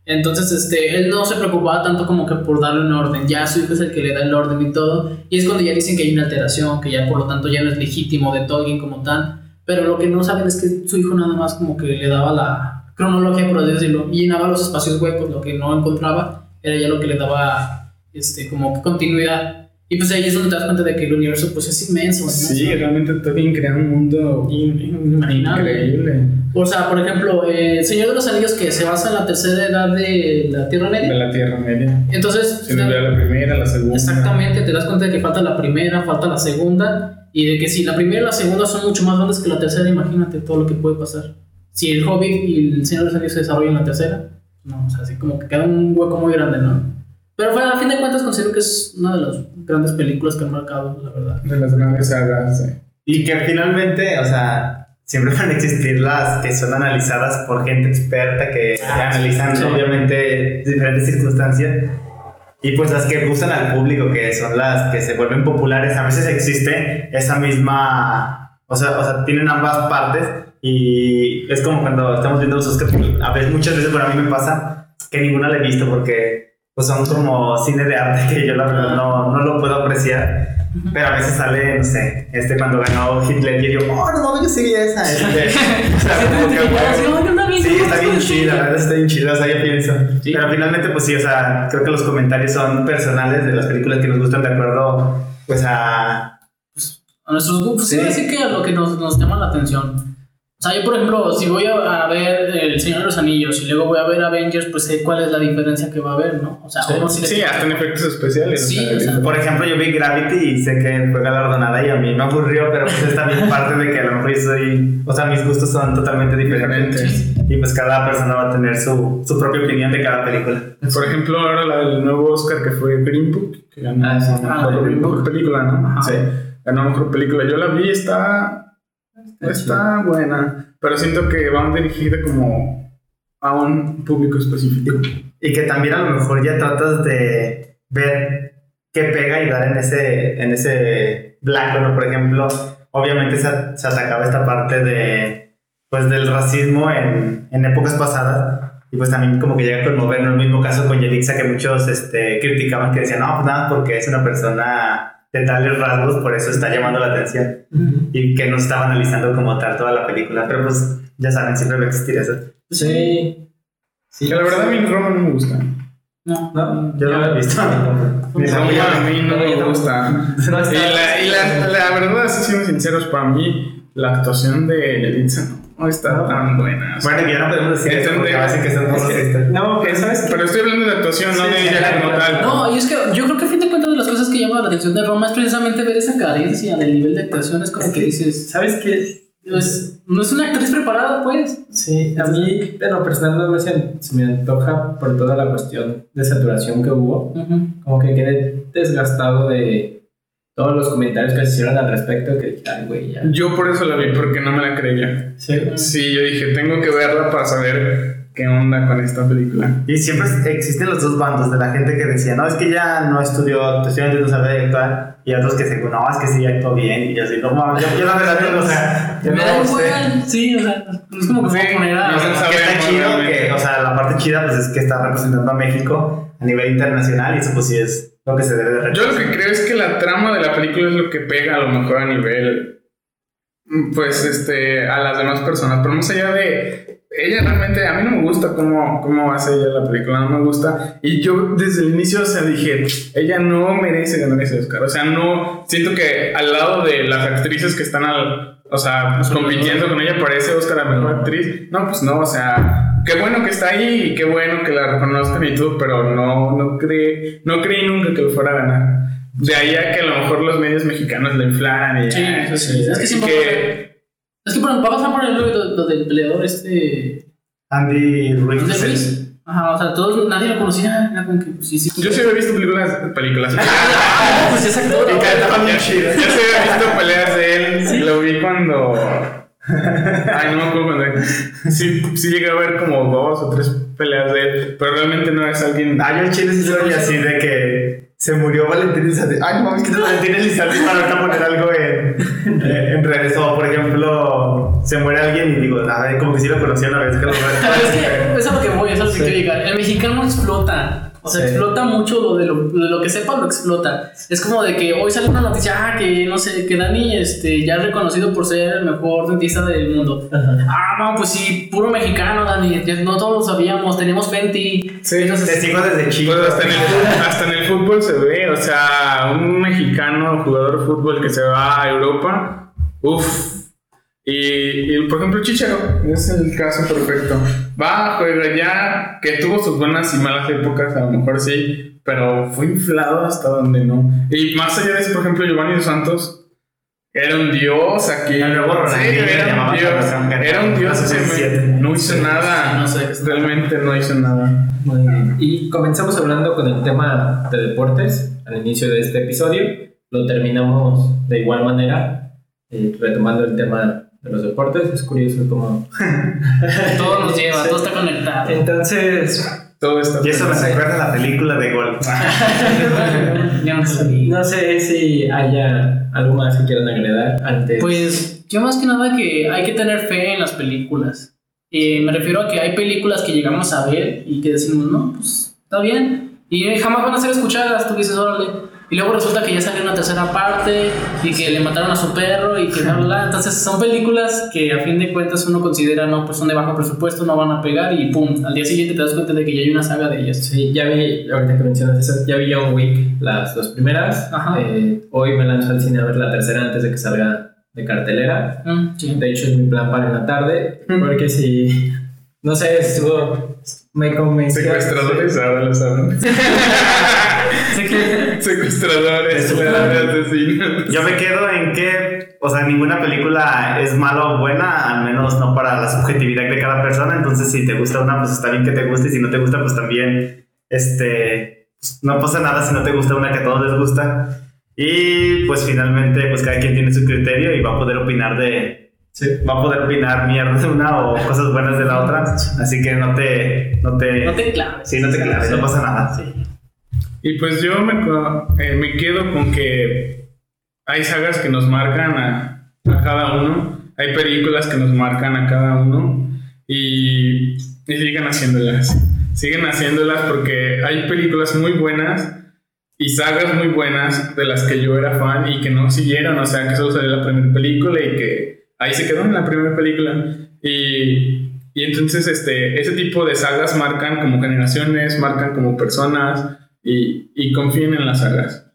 Entonces, este, él no se preocupaba tanto como que por darle un orden. Ya su hijo es el que le da el orden y todo. Y es cuando ya dicen que hay una alteración, que ya por lo tanto ya no es legítimo de Tolkien como tal. Pero lo que no saben es que su hijo nada más como que le daba la cronología, por así decirlo, y llenaba los espacios huecos, lo que no encontraba era ya lo que le daba este, como continuidad. Y pues ahí es donde te das cuenta de que el universo pues es inmenso. ¿no?
Sí, realmente Tolkien crea un mundo increíble.
O sea, por ejemplo, eh, El Señor de los Anillos que se basa en la tercera edad de la Tierra
De
Media.
la Tierra Media.
Entonces,
Se ve la primera, la segunda.
Exactamente, te das cuenta de que falta la primera, falta la segunda, y de que si la primera y la segunda son mucho más grandes que la tercera, imagínate todo lo que puede pasar. Si el Hobbit y el Señor de los Anillos se desarrollan en la tercera, no, o sea, así como que queda un hueco muy grande, ¿no? Pero bueno, a fin de cuentas considero que es una de las grandes películas que han marcado, la verdad.
De las grandes sagas, sí.
Y que finalmente, o sea, siempre van a existir las que son analizadas por gente experta que
Ah,
analizan
sí.
obviamente diferentes circunstancias. Y pues las que gustan al público, que son las que se vuelven populares, a veces existe esa misma, o sea, o sea tienen ambas partes y es como cuando estamos viendo los Oscars, a veces, muchas veces, bueno, a mí me pasa que ninguna la he visto porque pues son como cine de arte que yo la verdad no, no lo puedo apreciar. Pero a veces sale, no sé, este cuando ganó Hitler y yo, oh, no yo sí vi esa. Este, o sea, como que, bueno, Sí, está bien chida, la verdad está bien chida, o sea, yo pienso.
Sí.
Pero finalmente, pues sí, o sea, creo que los comentarios son personales de las películas que nos gustan de acuerdo, pues a...
A nuestros gustos,
Sí.
sí. así que a lo que nos, nos llama la atención. O sea, yo, por ejemplo, si voy a, a ver El Señor de los Anillos y luego voy a ver Avengers, pues sé cuál es la diferencia que va a haber, ¿no? O sea, sí le-
Sí, hasta en efectos especiales.
Sí,
o sea,
Por ejemplo, yo vi Gravity y sé que fue galardonada y a mí me aburrió, pero pues es también parte de que a lo mejor yo soy... O sea, mis gustos son totalmente diferentes. Y pues cada persona va a tener su, su propia opinión de cada película.
Por ejemplo, ahora la del nuevo Oscar que fue Green Book, que ganó
Ah, sí.
mejor,
Ah,
mejor película, ¿no?
Ajá.
Sí, ganó mejor película. Yo la vi, está, está buena, pero siento que van dirigida como a un público específico.
Y que también a lo mejor ya tratas de ver qué pega y dar en ese, en ese blanco, ¿no? Por ejemplo, obviamente se, se atacaba esta parte de, pues, del racismo en, en épocas pasadas. Y pues también como que llega a conmover, ¿no? El mismo caso con Yelixa que muchos este, criticaban, que decían, no, pues nada, porque es una persona de tales rasgos, por eso está llamando la atención. Y que no estaba analizando como tal toda la película. Pero pues, ya saben, siempre va a existir eso.
Sí. Sí.
Que la verdad a mí Roma no me gusta.
No.
No,
Yo no lo he visto. Ni
Roma
sabía.
a mí no me gusta.
No está-
Y, la, y la, la verdad, si siendo sinceros, para mí la actuación de Yelitza no está tan buena. O sea,
Bueno, ya no podemos decir eso porque decir que son.
No, pero ¿sabes
pero estoy hablando de actuación, no de
Sí,
ella
sí,
como tal.
No, y es que yo creo que a fin de cuentas de las cosas que llaman la atención de Roma es precisamente ver esa carencia del nivel de actuación. Es como
Es
que
que-
dices,
¿Sabes qué?
pues, no es una actriz preparada, pues.
Sí, a mí, pero personalmente se, se me antoja por toda la cuestión de saturación que hubo.
Ujú.
Como que quedé desgastado de todos los comentarios que se hicieron al respecto. Que ay, güey, ya.
Yo por eso la vi, porque no me la creía.
Sí.
Sí, yo dije, tengo que verla para saber qué onda con esta película.
Y siempre existen los dos bandos de la gente que decía, no, es que ya no estudió actuación, no sabe actuar. Y otros que se no, es que sí actuó bien. Y así, no mames, yo, yo la verdad, no, o sea, yo
Me da
no
sí, o sea, es como que
Sí,
poner a.
Que está chido, que, o sea, la parte chida pues es que está representando a México a nivel internacional y eso pues sí es lo que se debe de
Yo lo que creo es que la trama de la película es lo que pega a lo mejor a nivel, pues, este, a las demás personas. Pero más allá de ella, realmente, a mí no me gusta cómo, cómo hace ella la película, no me gusta. Y yo desde el inicio, o sea, dije, ella no merece ganar ese Oscar. O sea, no, siento que al lado de las actrices que están al, o sea, pues, compitiendo con ella para ese Oscar a mejor actriz, no, pues no, o sea. Qué bueno que está ahí y qué bueno que la reconozcan y todo, pero no, no, creí, no creí nunca que lo fuera a ganar. De ahí a que a lo mejor los medios mexicanos la inflan y
Sí, eso sí. Es que
que-
Es que por va a el lo, lo del peleador este.
Andy Ruiz.
de Ruiz. Ajá, o sea, todos, nadie lo conocía. Era como que, pues, sí, sí.
yo sí había visto películas, películas.
Ah, pues es actor.
Y bien chidas. Yo sí había visto peleas de él. Lo vi cuando. Ay, no me acuerdo cuando. Sí, sí llegué a ver como dos o tres peleas de él. Pero realmente no es alguien.
Ah, yo en Chile sí soy así de que se murió Valentín Elizalde. Ay, no mames, que es Valentín Elizalde para ahorita poner algo en, eh, en redes. O por ejemplo, se muere alguien y digo, a ver, como que sí lo conocí una vez. Que lo
Es que es a lo que voy, es a lo que quiero llegar. El mexicano explota. O sea,
Sí.
explota mucho lo de lo, de lo que sepa, lo explota. Es como de que hoy sale una noticia, ah, que no sé, que Dani este, ya es reconocido por ser el mejor dentista del mundo. Ah, no, pues sí, puro mexicano, Dani. ya No todos lo sabíamos, teníamos Fenty.
Sí,
Entonces,
Te sigo desde chico.
Pues hasta en, el, hasta en el fútbol se ve, o sea, un mexicano jugador de fútbol que se va a Europa, uff. Y, y, por ejemplo, Chicharo es el caso perfecto. Va, juega ya, que tuvo sus buenas y malas épocas, a lo mejor sí, pero fue inflado hasta donde no. Y más allá de eso, por ejemplo, Giovanni dos Santos, Era un dios aquí.
Le
era un dios. Era un dios. No hizo nada. Realmente no hizo nada.
Muy bien. Y comenzamos hablando con el tema de deportes al inicio de este episodio. Lo terminamos de igual manera, eh, retomando el tema de los deportes. Es curioso cómo.
Todo nos lleva, todo está conectado.
Entonces,
Todo está.
Y eso me recuerda a la película de Gol.
Ya no
sé si haya algo más que quieran agregar antes.
Pues yo más que nada que hay que tener fe en las películas. Eh, me refiero a que hay películas que llegamos a ver y que decimos, no, pues está bien. Y jamás van a ser escuchadas, tú dices, órale. Y luego resulta que ya salió una tercera parte y que le mataron a su perro y que bla, bla, bla. Entonces son películas que a fin de cuentas uno considera, no, pues son de bajo presupuesto, no van a pegar y pum, al día siguiente te das cuenta de que ya hay una saga de ellas.
Sí, ya vi, ahorita que mencionas eso, ya vi John Wick, las dos primeras.
Ajá.
Eh, hoy me lanzo al cine a ver la tercera antes de que salga de cartelera.
Mm, sí.
De hecho, es mi plan para en la tarde, porque si, no sé, estuvo, me convenció.
Secuestradores, ahora lo saben. Secuestradores, asesinos.
Yo me quedo en que, o sea, ninguna película es mala o buena, al menos no para la subjetividad de cada persona. Entonces, si te gusta una, pues está bien que te guste, y si no te gusta, pues también, este, pues, no pasa nada si no te gusta una que a todos les gusta. Y pues finalmente, pues cada quien tiene su criterio y va a poder opinar de,
Sí.
va a poder opinar mierda de una o cosas buenas de la otra. Así que no te, no te,
No te claves.
sí, no te claves, no pasa nada.
Y pues yo me, eh, me quedo con que hay sagas que nos marcan a, a cada uno, hay películas que nos marcan a cada uno y, y haciéndolas. Siguen haciéndolas porque hay películas muy buenas y sagas muy buenas de las que yo era fan y que no siguieron, o sea, que solo salió la primera película y que ahí se quedó en la primera película. Y, y entonces este, ese tipo de sagas marcan como generaciones, marcan como personas y, y confíen en las sagas.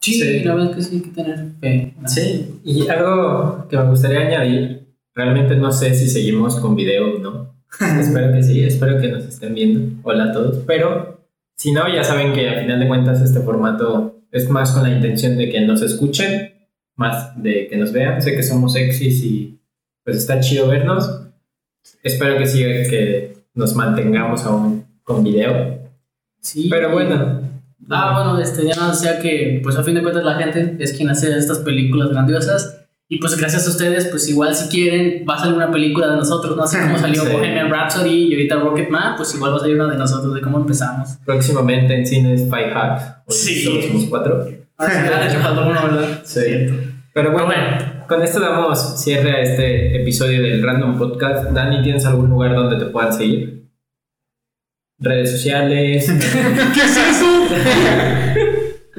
Sí,
Sí.
la verdad es que sí hay que tener fe.
Sí, y algo que me gustaría añadir, realmente no sé si seguimos con video o no. espero que sí, espero que nos estén viendo. Hola a todos. Pero si no, ya saben que a final de cuentas este formato es más con la intención de que nos escuchen, más de que nos vean. Sé que somos sexys y pues está chido vernos. Espero que sí, que nos mantengamos aún con video.
Sí.
Pero bueno,
Ah, bueno, este, ya nos decía que, pues a fin de cuentas, la gente es quien hace estas películas grandiosas. Y pues gracias a ustedes, pues igual si quieren, va a salir una película de nosotros, ¿no? Así como salió
Sí.
Bohemian Rhapsody y ahorita Rocketman, pues igual va a salir una de nosotros, de cómo empezamos.
próximamente en cines Five Hacks.
Sí.
Solo somos cuatro.
Ahora sí, ya hecho faltó uno, ¿verdad?
Sí. Pero bueno,
Pero bueno.
con esto damos cierre a este episodio del Random Podcast. Dani, ¿tienes algún lugar donde te puedan seguir? Redes sociales.
¿Qué es eso?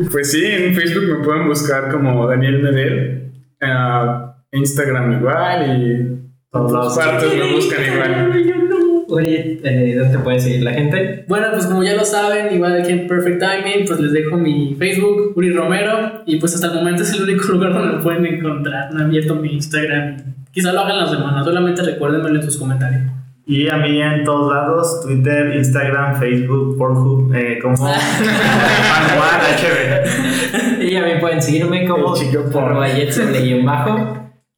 pues sí, en Facebook me pueden buscar como Daniel Medel. ah, Instagram igual y
Todos lados.
partes me buscan igual.
Oye, eh, ¿dónde te puede seguir la gente?
Bueno, pues como ya lo saben, igual aquí en Perfect Timing, pues les dejo mi Facebook, Uri Romero, y pues hasta el momento es el único lugar donde me pueden encontrar. No abierto mi Instagram. Quizá lo hagan las semanas, solamente recuérdenmelo en sus comentarios.
Y a mí en todos lados, Twitter, Instagram, Facebook, Pornhub, eh, como Manual HB.
Y a mí pueden seguirme como jetson bajo.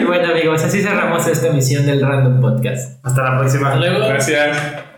y bueno amigos, así cerramos esta emisión del Random Podcast.
Hasta la próxima.
Hasta luego.
Gracias.